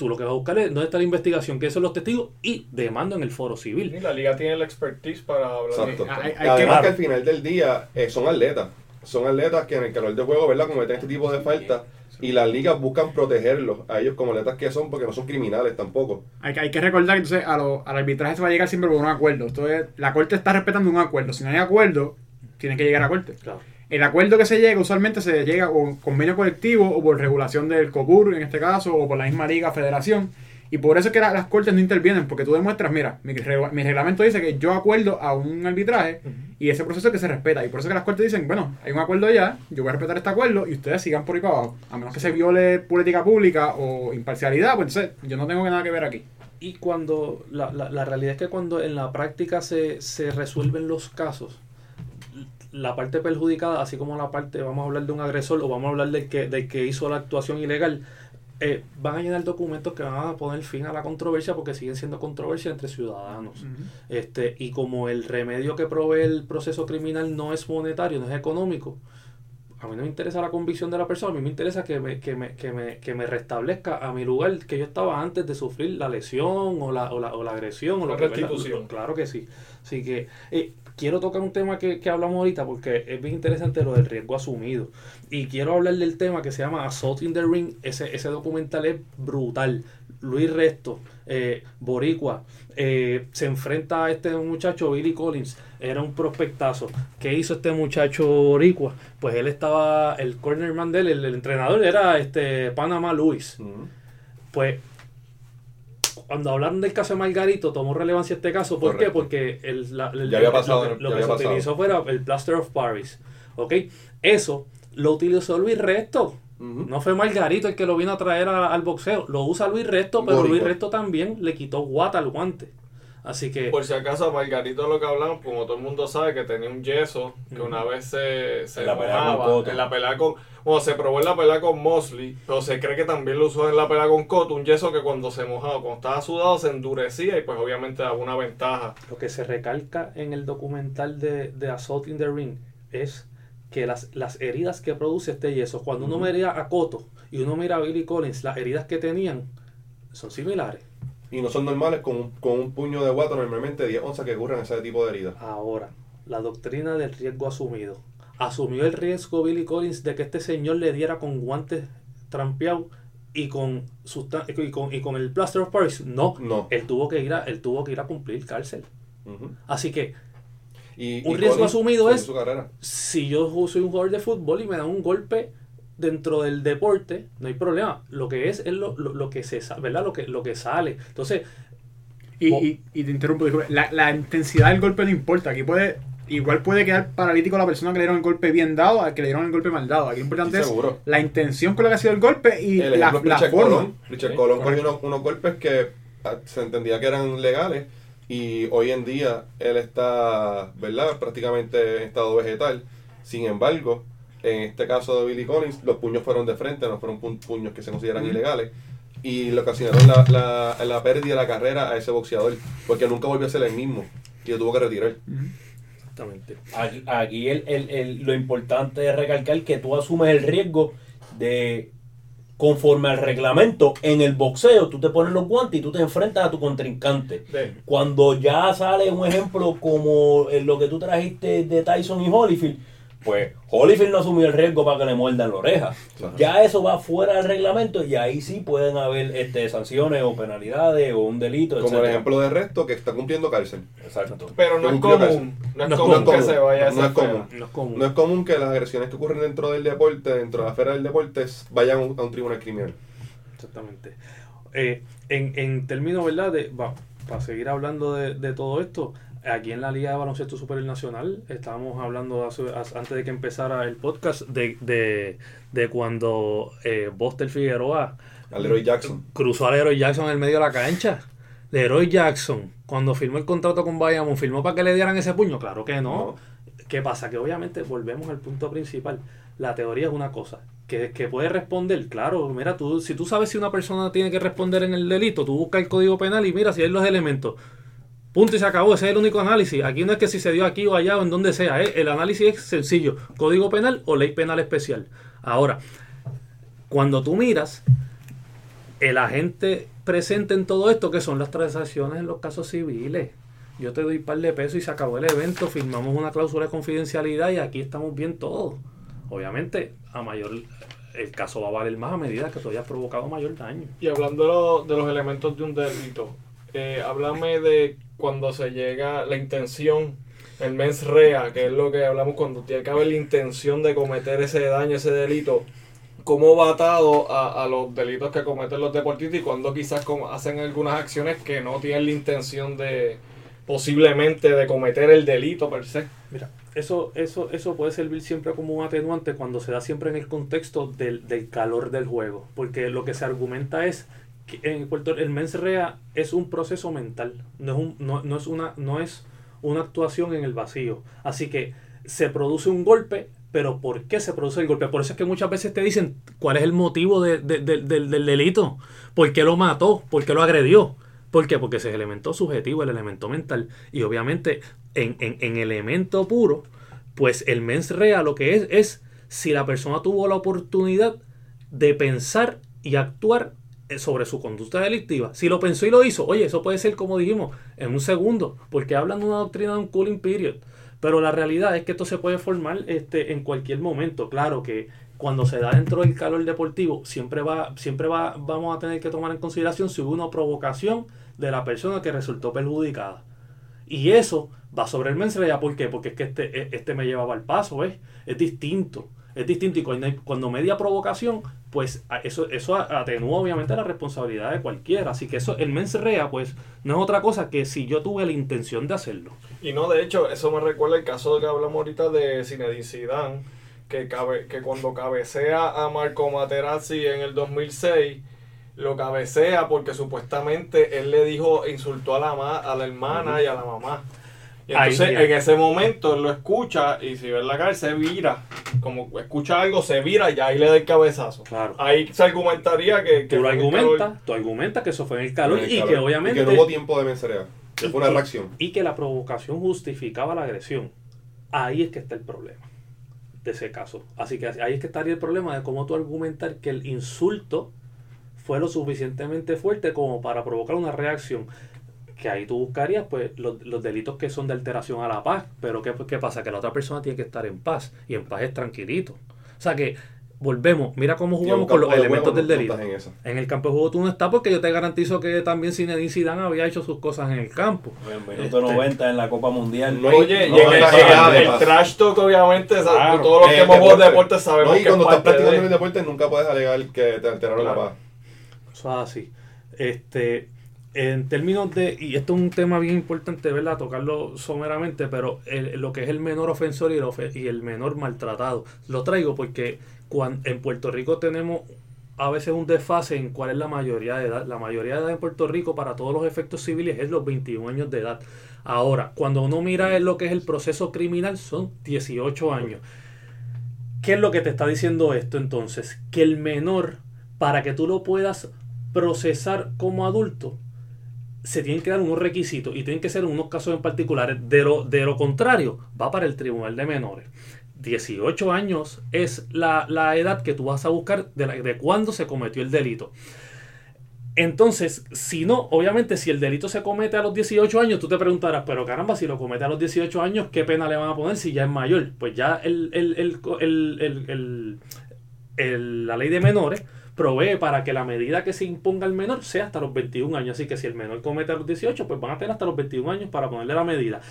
tú lo que vas a buscar es dónde está la investigación, qué son los testigos y demanda en el foro Y civil. la liga tiene la expertise para hablar Exacto. de Hay- hay Además que- que al final del día eh, son atletas. Son atletas que en el calor de juego, ¿verdad? Cometen este tipo de faltas. Y las ligas buscan protegerlos a ellos como atletas que son, porque no son criminales tampoco. Hay, que- hay que recordar que entonces a lo- al arbitraje se va a llegar siempre por un acuerdo. Entonces, la corte está respetando un acuerdo. Si no hay acuerdo, tienen que llegar a corte. Claro. El acuerdo que se llega usualmente se llega o convenio colectivo o por regulación del COPUR en este caso o por la misma liga federación. Y por eso es que la- las cortes no intervienen, porque tú demuestras, mira, mi, regla- mi reglamento dice que yo acuerdo a un arbitraje y ese proceso es que se respeta. Y por eso es que las cortes dicen, bueno, hay un acuerdo ya, yo voy a respetar este acuerdo y ustedes sigan por ahí para abajo. A menos que se viole política pública o imparcialidad, pues entonces yo no tengo nada que ver aquí. Y cuando la, la, la realidad es que cuando en la práctica se, se resuelven los casos, la parte perjudicada, así como la parte, vamos a hablar de un agresor o vamos a hablar del que, del que hizo la actuación ilegal, eh, van a llenar documentos que van a poner fin a la controversia porque siguen siendo controversia entre ciudadanos. Este, y como el remedio que provee el proceso criminal no es monetario, no es económico, a mí no me interesa la convicción de la persona, a mí me interesa que me, que me, que me, que me restablezca a mi lugar que yo estaba antes de sufrir la lesión o la, o la, o la agresión o La lo que restitución. Claro que sí. Así que eh, quiero tocar un tema que, que hablamos ahorita porque es bien interesante lo del riesgo asumido. Y quiero hablar del tema que se llama Assault in the Ring. Ese, ese documental es brutal. Luis Resto, eh, Boricua, eh, se enfrenta a este muchacho, Billy Collins, era un prospectazo. ¿Qué hizo este muchacho Boricua? Pues él estaba, el cornerman de él, el, el entrenador era este Panamá Luis. Pues cuando hablaron del caso de Margarito, tomó relevancia este caso. ¿Por qué? Porque el, la- el- Ya había el- pasado, lo que, lo se pasado. utilizó fuera el Plaster of Paris. ¿Ok? Eso lo utilizó Luis Resto. No fue Margarito el que lo vino a traer a- al boxeo. Lo usa Luis Resto, pero. Luis Resto también le quitó guata al guante. Así que Por si acaso, Margarito lo que hablamos, como todo el mundo sabe, que tenía un yeso que una vez se, se En la pelea mojaba, con Cotto. en la pelea con... Bueno, se probó en la pelea con Mosley, pero se cree que también lo usó en la pelea con Cotto, un yeso que cuando se mojaba, cuando estaba sudado, se endurecía y pues obviamente daba una ventaja. lo que se recalca en el documental de, de Assault in the Ring es que las, las heridas que produce este yeso, cuando uno mira a Cotto y uno mira a Billy Collins, las heridas que tenían son similares. Y no son normales con un, con un puño de guato, normalmente 10 onzas que ocurren ese tipo de heridas. Ahora, la doctrina del riesgo asumido. Asumió el riesgo Billy Collins de que este señor le diera con guantes trampeados y con, y con, y con el plaster of Paris. No, No. él tuvo que ir a, él tuvo que ir a cumplir cárcel. Así que Y, Un y riesgo Collins asumido es- si yo soy un jugador de fútbol y me dan un golpe dentro del deporte, no hay problema. Lo que es es lo, lo, lo que se sa- ¿verdad? Lo que, lo que sale. Entonces, Y, y, y te interrumpo, disculpe. la, la intensidad del golpe no importa. Aquí puede, igual puede quedar paralítico la persona que le dieron el golpe bien dado al que le dieron el golpe mal dado. Aquí lo importante Sí, es la intención con la que ha sido el golpe y El la, la Richard forma. Colón. Richard Sí, Colón cogió unos, unos golpes que ah, se entendía que eran legales y hoy en día él está, ¿verdad? Prácticamente en estado vegetal. Sin embargo, en este caso de Billy Collins, los puños fueron de frente, no fueron pu- puños que se consideran ilegales. Y le ocasionaron la, la, la pérdida de la carrera a ese boxeador, porque nunca volvió a ser el mismo y lo tuvo que retirar. Exactamente. Aquí, aquí el, el- el- lo importante es recalcar que tú asumes el riesgo de, conforme al reglamento, en el boxeo, tú te pones los guantes y tú te enfrentas a tu contrincante. Cuando ya sale un ejemplo como en lo que tú trajiste de Tyson y Holyfield, pues Holyfield no asumió el riesgo para que le muerdan la oreja. Claro. Ya eso va fuera del reglamento y ahí sí pueden haber este, sanciones o penalidades o un delito, Como el ejemplo de Resto que está cumpliendo cárcel. Exacto. pero no es común, no es No es común común. que se vaya a No es común. No es común. No es común que las agresiones que ocurren dentro del deporte, dentro de la esfera del deporte, vayan a un, a un tribunal criminal. Exactamente. Eh, en, en términos, ¿verdad? De, va, para seguir hablando de, de todo esto, aquí en la Liga de Baloncesto Superior Nacional, estábamos hablando hace- antes de que empezara el podcast de, de, de cuando eh, Buster Figueroa Al Leroy Jackson. cruzó a Leroy Jackson en el medio de la cancha. Leroy Jackson, cuando firmó el contrato con Bayamon, ¿firmó para que le dieran ese puño? Claro que no. ¿Qué pasa? Que obviamente volvemos al punto principal. La teoría es una cosa. Que, que puede responder, claro, mira, tú, si tú sabes si una persona tiene que responder en el delito, tú buscas el código penal y mira si hay los elementos. Punto y se acabó, ese es el único análisis. Aquí no es que si se dio aquí o allá o en donde sea, ¿eh? el análisis es sencillo, código penal o ley penal especial. Ahora, cuando tú miras, el agente presente en todo esto, que son las transacciones en los casos civiles. Yo te doy un par de pesos y se acabó el evento, firmamos una cláusula de confidencialidad y aquí estamos bien todos. Obviamente, a mayor el caso va a valer más a medida que tú hayas provocado mayor daño. Y hablando de, lo- de los elementos de un delito, eh, háblame de cuando se llega la intención, el mens rea, que es lo que hablamos cuando tiene que haber la intención de cometer ese daño, ese delito. ¿Cómo va atado a, a los delitos que cometen los deportistas y cuando quizás hacen algunas acciones que no tienen la intención de posiblemente de cometer el delito per se? Mira, eso, eso, eso puede servir siempre como un atenuante cuando se da siempre en el contexto del, del calor del juego. Porque lo que se argumenta es en el mens rea es un proceso mental, no es, un, no, no es una, no es una actuación en el vacío. Así que se produce un golpe, pero ¿por qué se produce el golpe? Por eso es que muchas veces te dicen cuál es el motivo de- de- de- del, del delito, por qué lo mató, por qué lo agredió. ¿Por qué? Porque ese es el elemento subjetivo, el elemento mental. Y obviamente, en, en, en elemento puro, pues el mens rea lo que es es si la persona tuvo la oportunidad de pensar y actuar sobre su conducta delictiva. Si lo pensó y lo hizo, oye, eso puede ser como dijimos, en un segundo, porque hablan de una doctrina de un cooling period. Pero la realidad es que esto se puede formar este, en cualquier momento. Claro que cuando se da dentro del calor deportivo, siempre va, siempre va, vamos a tener que tomar en consideración si hubo una provocación de la persona que resultó perjudicada. Y eso va sobre el mens rea. ¿Por qué? Porque es que este, este me llevaba al paso, ¿ves? Es distinto. Es distinto. Y cuando media provocación, pues eso, eso atenúa obviamente la responsabilidad de cualquiera. Así que eso, el mens rea, pues, no es otra cosa que si yo tuve la intención de hacerlo. Y no, de hecho, eso me recuerda el caso que hablamos ahorita de Zinedine Zidane, que, cabe, que cuando cabecea a Marco Materazzi en el 2006, lo cabecea porque supuestamente él le dijo, insultó a la, ma- a la hermana y a la mamá. Y entonces en ese momento él lo escucha y si ve en la cara se vira. Como escucha algo, se vira y ahí le da el cabezazo. Claro. Ahí se argumentaría que... que Tú lo argumentas, tú argumentas que eso fue en el calor En el y que obviamente... Y que no hubo tiempo de mensajería. Que fue una y- reacción. Y que la provocación justificaba la agresión. Ahí es que está el problema de ese caso. Así que ahí es que estaría el problema de cómo tú argumentar que el insulto fue lo suficientemente fuerte como para provocar una reacción. Que ahí tú buscarías pues los, los delitos que son de alteración a la paz. Pero ¿qué, qué pasa? Que la otra persona tiene que estar en paz. Y en paz es tranquilito. O sea que volvemos. Mira cómo jugamos con los de elementos del delito. no en el campo de juego tú no estás porque yo te garantizo que también Zinedine Zidane había hecho sus cosas en el campo. En minuto Este- 90 en la Copa Mundial. No Oye, no y el, de el trash talk obviamente, Claro. todos los que Eh, hemos jugado deporte. deporte sabemos No, y que cuando es estás parte de- practicando el deporte nunca puedes alegar que te alteraron Claro. la paz. Eso es así. Este, en términos de, y esto es un tema bien importante, ¿verdad? Tocarlo someramente, pero lo que es el menor ofensor y el, menor maltratado. Lo traigo porque cuan- en Puerto Rico tenemos a veces un desfase en cuál es la mayoría de edad. La mayoría de edad en Puerto Rico para todos los efectos civiles es los 21 años de edad. Ahora, cuando uno mira en lo que es el proceso criminal, son 18 años. ¿Qué es lo que te está diciendo esto entonces? Que el menor, para que tú lo puedas procesar como adulto, se tienen que dar unos requisitos y tienen que ser unos casos en particulares. De lo, de lo contrario, va para el Tribunal de Menores. 18 años es la, la edad que tú vas a buscar de, la- de cuándo se cometió el delito. Entonces, si no, obviamente, si el delito se comete a los 18 años, tú te preguntarás, pero caramba, si lo comete a los 18 años, ¿qué pena le van a poner si ya es mayor? Pues ya el, el- el- la ley de menores provee para que la medida que se imponga al menor sea hasta los 21 años. Así que si el menor comete a los 18, pues van a tener hasta los 21 años para ponerle la medida.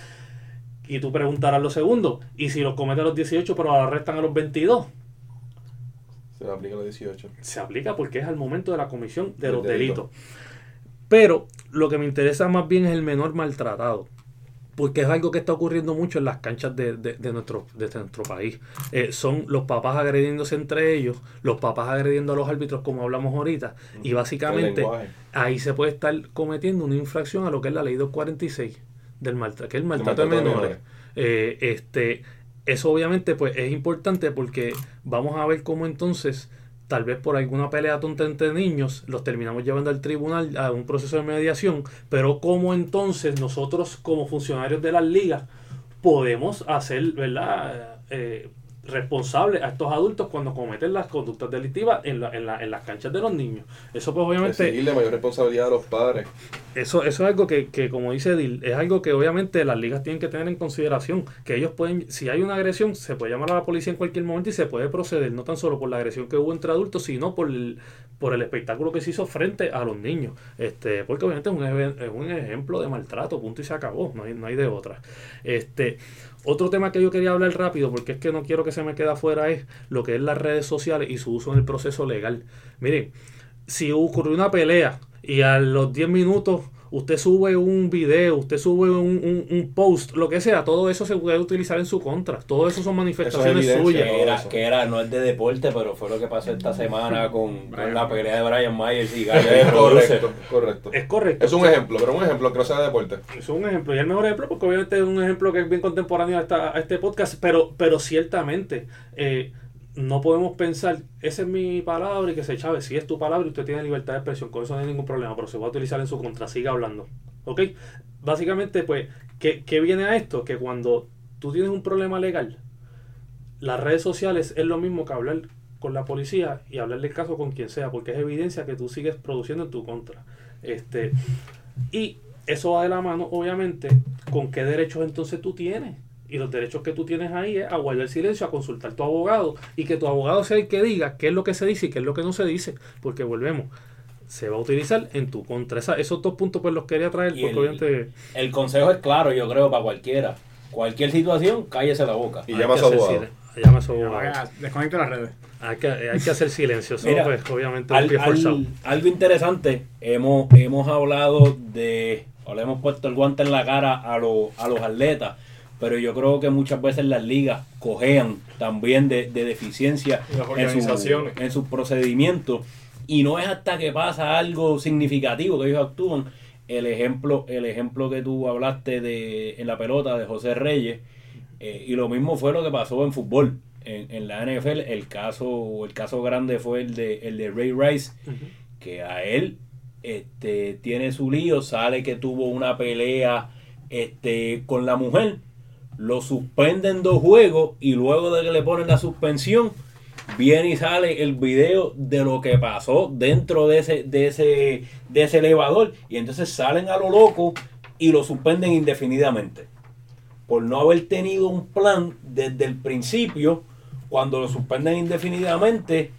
Y tú preguntarás lo segundo, ¿y si los comete a los 18 pero lo arrestan a los 22? Se aplica a los 18. se aplica porque es al momento de la comisión de los delito. delitos. Pero lo que me interesa más bien es el menor maltratado. Porque es algo que está ocurriendo mucho en las canchas de, de- de nuestro, de nuestro país. Eh, son los papás agrediéndose entre ellos, los papás agrediendo a los árbitros, como hablamos ahorita. Y básicamente ahí se puede estar cometiendo una infracción a lo que es la ley 246 del maltrato, que es el maltrato, de menores. Eh, este, eso obviamente pues es importante porque vamos a ver cómo entonces, tal vez por alguna pelea tonta entre niños, los terminamos llevando al tribunal a un proceso de mediación, pero cómo entonces nosotros como funcionarios de las ligas podemos hacer, ¿verdad? Eh, responsables a estos adultos cuando cometen las conductas delictivas en, la- en, la- en las canchas de los niños. Eso pues obviamente... Exigirle mayor responsabilidad a los padres. Eso, eso es algo que, que, como dice Dil, es algo que obviamente las ligas tienen que tener en consideración. Que ellos pueden, si hay una agresión, se puede llamar a la policía en cualquier momento y se puede proceder, no tan solo por la agresión que hubo entre adultos, sino por el, por el espectáculo que se hizo frente a los niños. Este, porque obviamente es un, es un ejemplo de maltrato, punto y se acabó, no hay, no hay de otra. Este, otro tema que yo quería hablar rápido, porque es que no quiero que se me quede afuera, es lo que es las redes sociales y su uso en el proceso legal. Miren, si ocurrió una pelea y a los 10 minutos usted sube un video, usted sube un, un- un post, lo que sea, todo eso se puede utilizar en su contra. Todo eso son manifestaciones evidencia. suyas. Que era, eso. que era, no es de deporte, pero fue lo que pasó esta semana con, con la pelea de Brian Myers y Es Producer. correcto, correcto. Es correcto. Es un ejemplo, pero un ejemplo que no sea de deporte. Es un ejemplo, y el mejor ejemplo, porque obviamente es un ejemplo que es bien contemporáneo a, esta- a este podcast, pero, pero ciertamente eh, no podemos pensar, esa es mi palabra y que se chave, si es tu palabra y usted tiene libertad de expresión, con eso no hay ningún problema, pero se va a utilizar en su contra, siga hablando. ¿Ok? Básicamente, pues, ¿qué, qué viene a esto? Que cuando tú tienes un problema legal, las redes sociales es lo mismo que hablar con la policía y hablar del caso con quien sea, porque es evidencia que tú sigues produciendo en tu contra. Este, y eso va de la mano, obviamente, con qué derechos entonces tú tienes. Y los derechos que tú tienes ahí es a guardar silencio, a consultar a tu abogado y que tu abogado sea el que diga qué es lo que se dice y qué es lo que no se dice. Porque volvemos, se va a utilizar en tu contra. Esa- esos dos puntos pues los quería traer porque el- obviamente El consejo es claro, yo creo, para cualquiera. Cualquier situación, cállese la boca. Y llama a su abogado. llama a su abogado. vaya, Desconecte las redes. Hay que, hay que hacer silencio. Mira, pues obviamente Al- al- algo interesante, hemos, hemos hablado de, o le hemos puesto el guante en la cara a, los a los atletas, pero yo creo que muchas veces las ligas cojean también de, de deficiencia en, su- en sus procedimientos. Y no es hasta que pasa algo significativo que ellos actúan. El ejemplo, el ejemplo que tú hablaste de en la pelota de José Reyes, eh, y lo mismo fue lo que pasó en fútbol. En, en la NFL, el caso, el caso grande fue el de, el de Ray Rice, que a él este, tiene su lío, sale que tuvo una pelea este, con la mujer, lo suspenden dos juegos y luego de que le ponen la suspensión, viene y sale el video de lo que pasó dentro de ese, de ese, de ese elevador y entonces salen a lo loco y lo suspenden indefinidamente. Por no haber tenido un plan desde el principio, cuando lo suspenden indefinidamente,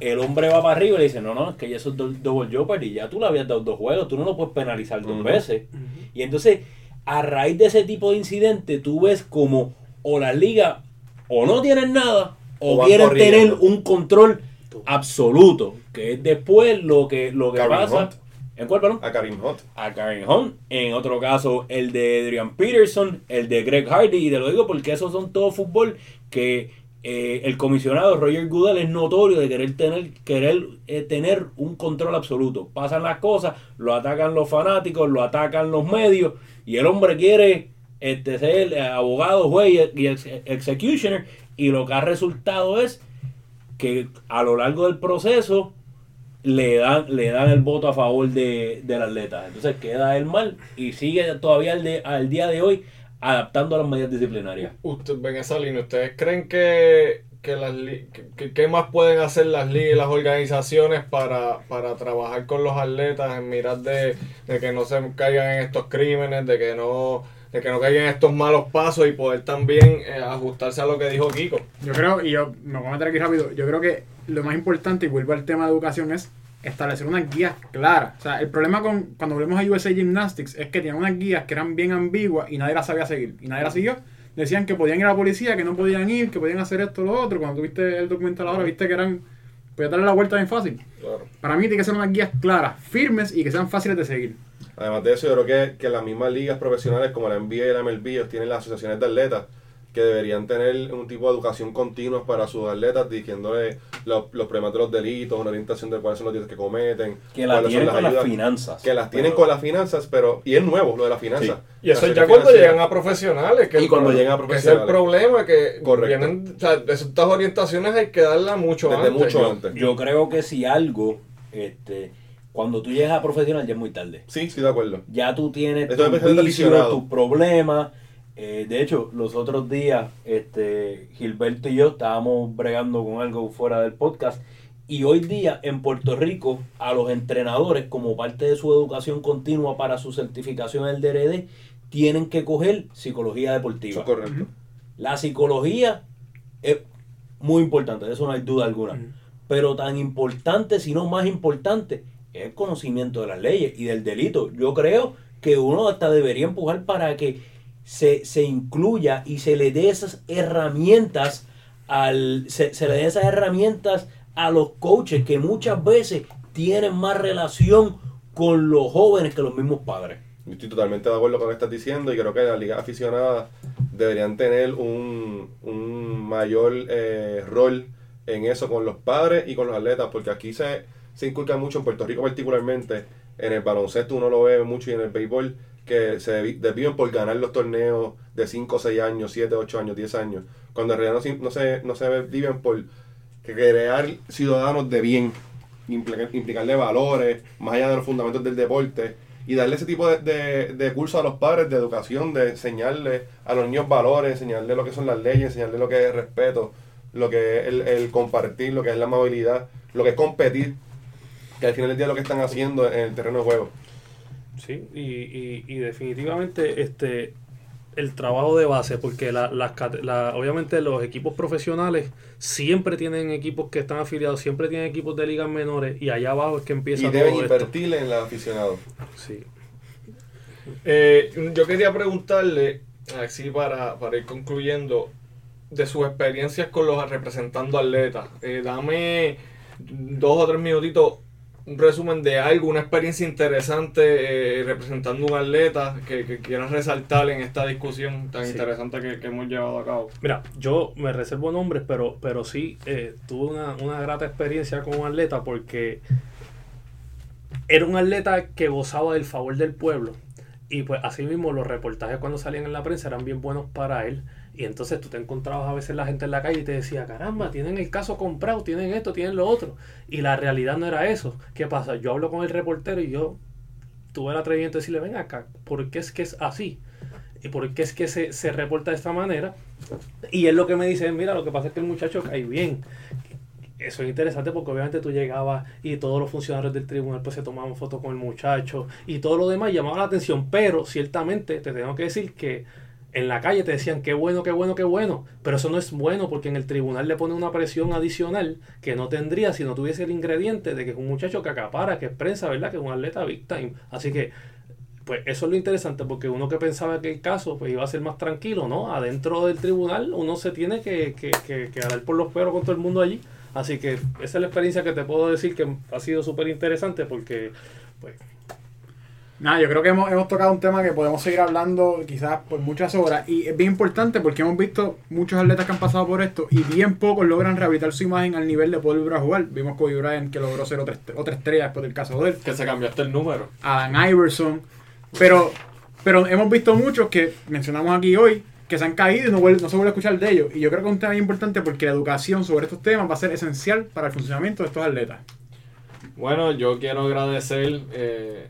el hombre va para arriba y le dice, no, no, es que ya eso es do- double y ya tú le habías dado dos juegos, tú no lo puedes penalizar dos veces. Y entonces, a raíz de ese tipo de incidente, tú ves como o las ligas o no tienen nada, o, quieren corriendo. tener un control absoluto, que es después lo que, lo que pasa. Hunt. ¿En cuál, perdón? A Karim Hunt. a Karen Hunt, en otro caso el de Adrian Peterson, el de Greg Hardy, y te lo digo porque esos son todo fútbol que eh, el comisionado Roger Goodell es notorio de querer tener querer eh, tener un control absoluto. Pasan las cosas, lo atacan los fanáticos, lo atacan los medios, y el hombre quiere este, ser abogado, juez y ex- executioner, y lo que ha resultado es que a lo largo del proceso le dan, le dan el voto a favor de, del atleta. Entonces queda él mal y sigue todavía al, de- al día de hoy adaptando a las medidas disciplinarias. Usted, ven esa línea, ¿ustedes creen que, que las li- que- que- qué más pueden hacer las ligas y las organizaciones para, para trabajar con los atletas en mirar de, de que no se caigan en estos crímenes, de que no de que no caigan en estos malos pasos y poder también eh, ajustarse a lo que dijo Kiko? Yo creo, y yo me voy a meter aquí rápido, yo creo que lo más importante, y vuelvo al tema de educación, es establecer unas guías claras. O sea, el problema con cuando volvemos a USA Gymnastics es que tenían unas guías que eran bien ambiguas y nadie las sabía seguir. Y nadie las siguió. Decían que podían ir a la policía, que no podían ir, que podían hacer esto o lo otro. Cuando tuviste el documental ahora, viste que eran... Podías darle la vuelta bien fácil. Claro. Para mí tiene que ser unas guías claras, firmes y que sean fáciles de seguir. Además de eso, yo creo que, que las mismas ligas profesionales como la NBA y la MLB ellos tienen las asociaciones de atletas que deberían tener un tipo de educación continua para sus atletas, diciéndole los, los problemas de los delitos, una orientación de cuáles son los delitos que cometen, Que la cuáles son tienen con las ayudas, finanzas. que las tienen Pero- con las finanzas, pero y es nuevo lo de las finanzas. Y eso ya cuando financiera. llegan a profesionales. Que Y cuando llegan a que profesionales. Es el problema que Correcto. vienen, o sea, de estas orientaciones hay que darlas mucho Desde antes. mucho Yo- antes. Yo creo que si algo, este, cuando tú llegas a profesional ya es muy tarde. Sí, sí, de acuerdo. Ya tú tienes vicios, tus problemas. Eh, de hecho, los otros días, este, Gilberto y yo estábamos bregando con algo fuera del podcast. Y hoy día en Puerto Rico, a los entrenadores, como parte de su educación continua para su certificación en el DRD, tienen que coger psicología deportiva. es correcto. La psicología es muy importante, de eso no hay duda alguna. Pero tan importante, si no más importante, es el conocimiento de las leyes y del delito. Yo creo que uno hasta debería empujar para que se, se incluya y se le dé esas herramientas al se, se le dé esas herramientas a los coaches que muchas veces tienen más relación con los jóvenes que los mismos padres. Yo estoy totalmente de acuerdo con lo que estás diciendo y creo que las ligas aficionadas deberían tener un, un mayor eh, rol en eso con los padres y con los atletas, porque aquí se, se inculca mucho, en Puerto Rico particularmente, en el baloncesto uno lo ve mucho y en el béisbol, que se desviven por ganar los torneos de 5, 6 años, 7, 8 años, 10 años, cuando en realidad no, no se, no se viven por crear ciudadanos de bien, implica- implicarle valores, más allá de los fundamentos del deporte, y darle ese tipo de, de, de curso a los padres de educación, de enseñarle a los niños valores, enseñarle lo que son las leyes, enseñarle lo que es respeto, lo que es el, el compartir, lo que es la amabilidad, lo que es competir, que al final del día lo que están haciendo en el terreno de juego. Sí, y, y, y definitivamente este el trabajo de base, porque la, las la- obviamente los equipos profesionales siempre tienen equipos que están afiliados, siempre tienen equipos de ligas menores y allá abajo es que empieza Y deben todo esto. invertirle en el aficionado. Sí. Eh, yo quería preguntarle, así para, para ir concluyendo, de sus experiencias con los representando atletas. Eh, dame dos o tres minutitos un resumen de algo, una experiencia interesante eh, representando un atleta que, que quieras resaltar en esta discusión tan Sí. interesante que, que hemos llevado a cabo. Mira, yo me reservo nombres, pero, pero sí eh, tuve una, una grata experiencia con un atleta porque era un atleta que gozaba del favor del pueblo. Y pues así mismo los reportajes cuando salían en la prensa eran bien buenos para él. Y entonces tú te encontrabas a veces la gente en la calle y te decía, caramba, tienen el caso comprado, tienen esto, tienen lo otro. Y la realidad no era eso. ¿Qué pasa? Yo hablo con el reportero y yo tuve el atrevimiento de decirle, ven acá, ¿por qué es que es así? ¿Y por qué es que se, se reporta de esta manera? Y él lo que me dice, mira, lo que pasa es que el muchacho cae bien. Eso es interesante porque obviamente tú llegabas y todos los funcionarios del tribunal pues se tomaban fotos con el muchacho y todo lo demás llamaba la atención, pero ciertamente te tengo que decir que en la calle te decían qué bueno, qué bueno, qué bueno, pero eso no es bueno porque en el tribunal le pone una presión adicional que no tendría si no tuviese el ingrediente de que es un muchacho que acapara, que es prensa, ¿verdad? Que es un atleta big time. Así que pues eso es lo interesante, porque uno que pensaba que el caso pues iba a ser más tranquilo, ¿no? Adentro del tribunal uno se tiene que, que, que, que dar por los perros con todo el mundo allí. Así que esa es la experiencia que te puedo decir que ha sido súper interesante porque, pues, Nada, yo creo que hemos, hemos tocado un tema que podemos seguir hablando quizás por muchas horas y es bien importante porque hemos visto muchos atletas que han pasado por esto y bien pocos logran rehabilitar su imagen al nivel de poder volver a jugar. Vimos Kobe Bryant que logró ser otra, otra estrella después del caso de él. Que se cambió hasta el número. Alan Iverson. Pero, pero hemos visto muchos que mencionamos aquí hoy que se han caído y no, vuel- no se vuelve a escuchar de ellos. Y yo creo que es un tema bien importante porque la educación sobre estos temas va a ser esencial para el funcionamiento de estos atletas. Bueno, yo quiero agradecer eh,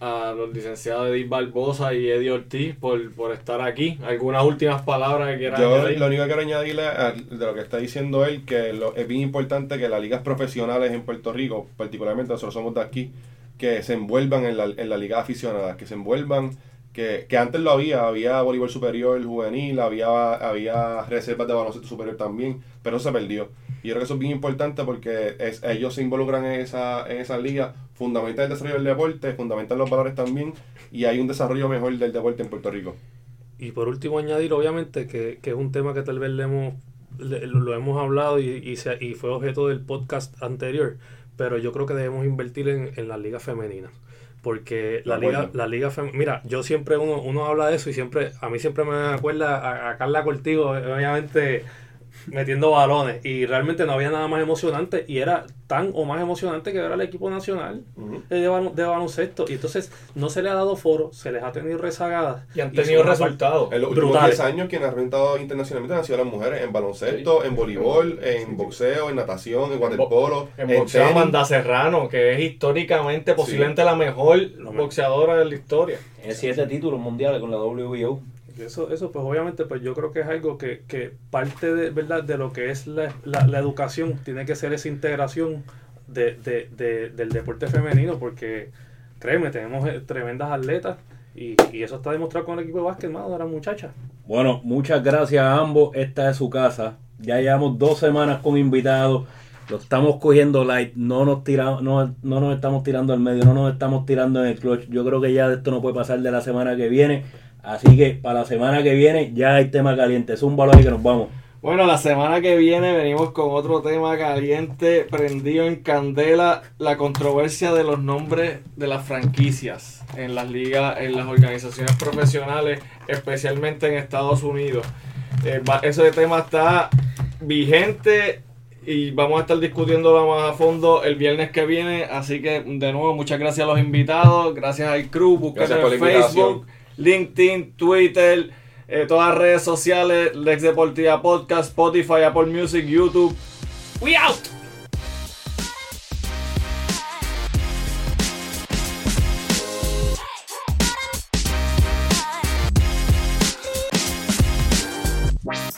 a los licenciados Edith Barbosa y Eddie Ortiz por, por estar aquí. ¿Algunas últimas palabras que quieran Yo añadir? lo único que quiero añadirle a- de lo que está diciendo él, que lo- es bien importante que las ligas profesionales en Puerto Rico, particularmente nosotros somos de aquí, que se envuelvan en la, en la liga aficionada, que se envuelvan, que, que antes lo había, había voleibol superior, juvenil, había, había reservas de baloncesto superior también, pero eso se perdió. Y yo creo que eso es bien importante porque es, ellos se involucran en esa, en esa liga, fundamentan el desarrollo del deporte, fundamentan los valores también, y hay un desarrollo mejor del deporte en Puerto Rico. Y por último añadir, obviamente, que, que es un tema que tal vez le hemos, le- lo, hemos hablado y, y, se- y fue objeto del podcast anterior, pero yo creo que debemos invertir en, en las ligas femeninas. Porque la liga, la liga fem- mira, yo siempre, uno, uno habla de eso y siempre, a mí siempre me acuerda a, a Carla Cortigo, obviamente metiendo balones y realmente no había nada más emocionante y era tan o más emocionante que ver al equipo nacional Ujú. de, balon- de baloncesto y entonces no se le ha dado foro, se les ha tenido rezagadas Y han tenido resultados. En los últimos Brutales. 10 años, quienes han reventado internacionalmente han sido las mujeres en baloncesto, en voleibol, en boxeo, en natación, en waterpolo, En boxeo, tenis. Amanda Serrano, que es históricamente posiblemente la mejor boxeadora de la historia. Tiene siete títulos mundiales con la WBO. Eso, eso pues obviamente pues yo creo que es algo que, que parte de verdad de lo que es la, la, educación tiene que ser esa integración de, de, de- del deporte femenino porque créeme tenemos eh, tremendas atletas y, y eso está demostrado con el equipo de básquet hermano, de las muchachas Bueno, muchas gracias a ambos. Esta es su casa. Ya llevamos dos semanas con invitados. Lo estamos cogiendo light. No nos tiramos, no, no nos estamos tirando al medio. No nos estamos tirando en el clutch. Yo creo que ya esto no puede pasar de la semana que viene. Así que para la semana que viene ya hay tema caliente. Es un valor y que nos vamos. Bueno, la semana que viene venimos con otro tema caliente, prendido en candela, la controversia de los nombres de las franquicias en las ligas, en las organizaciones profesionales, especialmente en Estados Unidos. Eh, ese tema está vigente y vamos a estar discutiéndolo más a fondo el viernes que viene. Así que, de nuevo, muchas gracias a los invitados, gracias al crew, por en la invitación. LinkedIn, Twitter, eh, todas las redes sociales, Lex Deportiva Podcast, Spotify, Apple Music, YouTube. We out!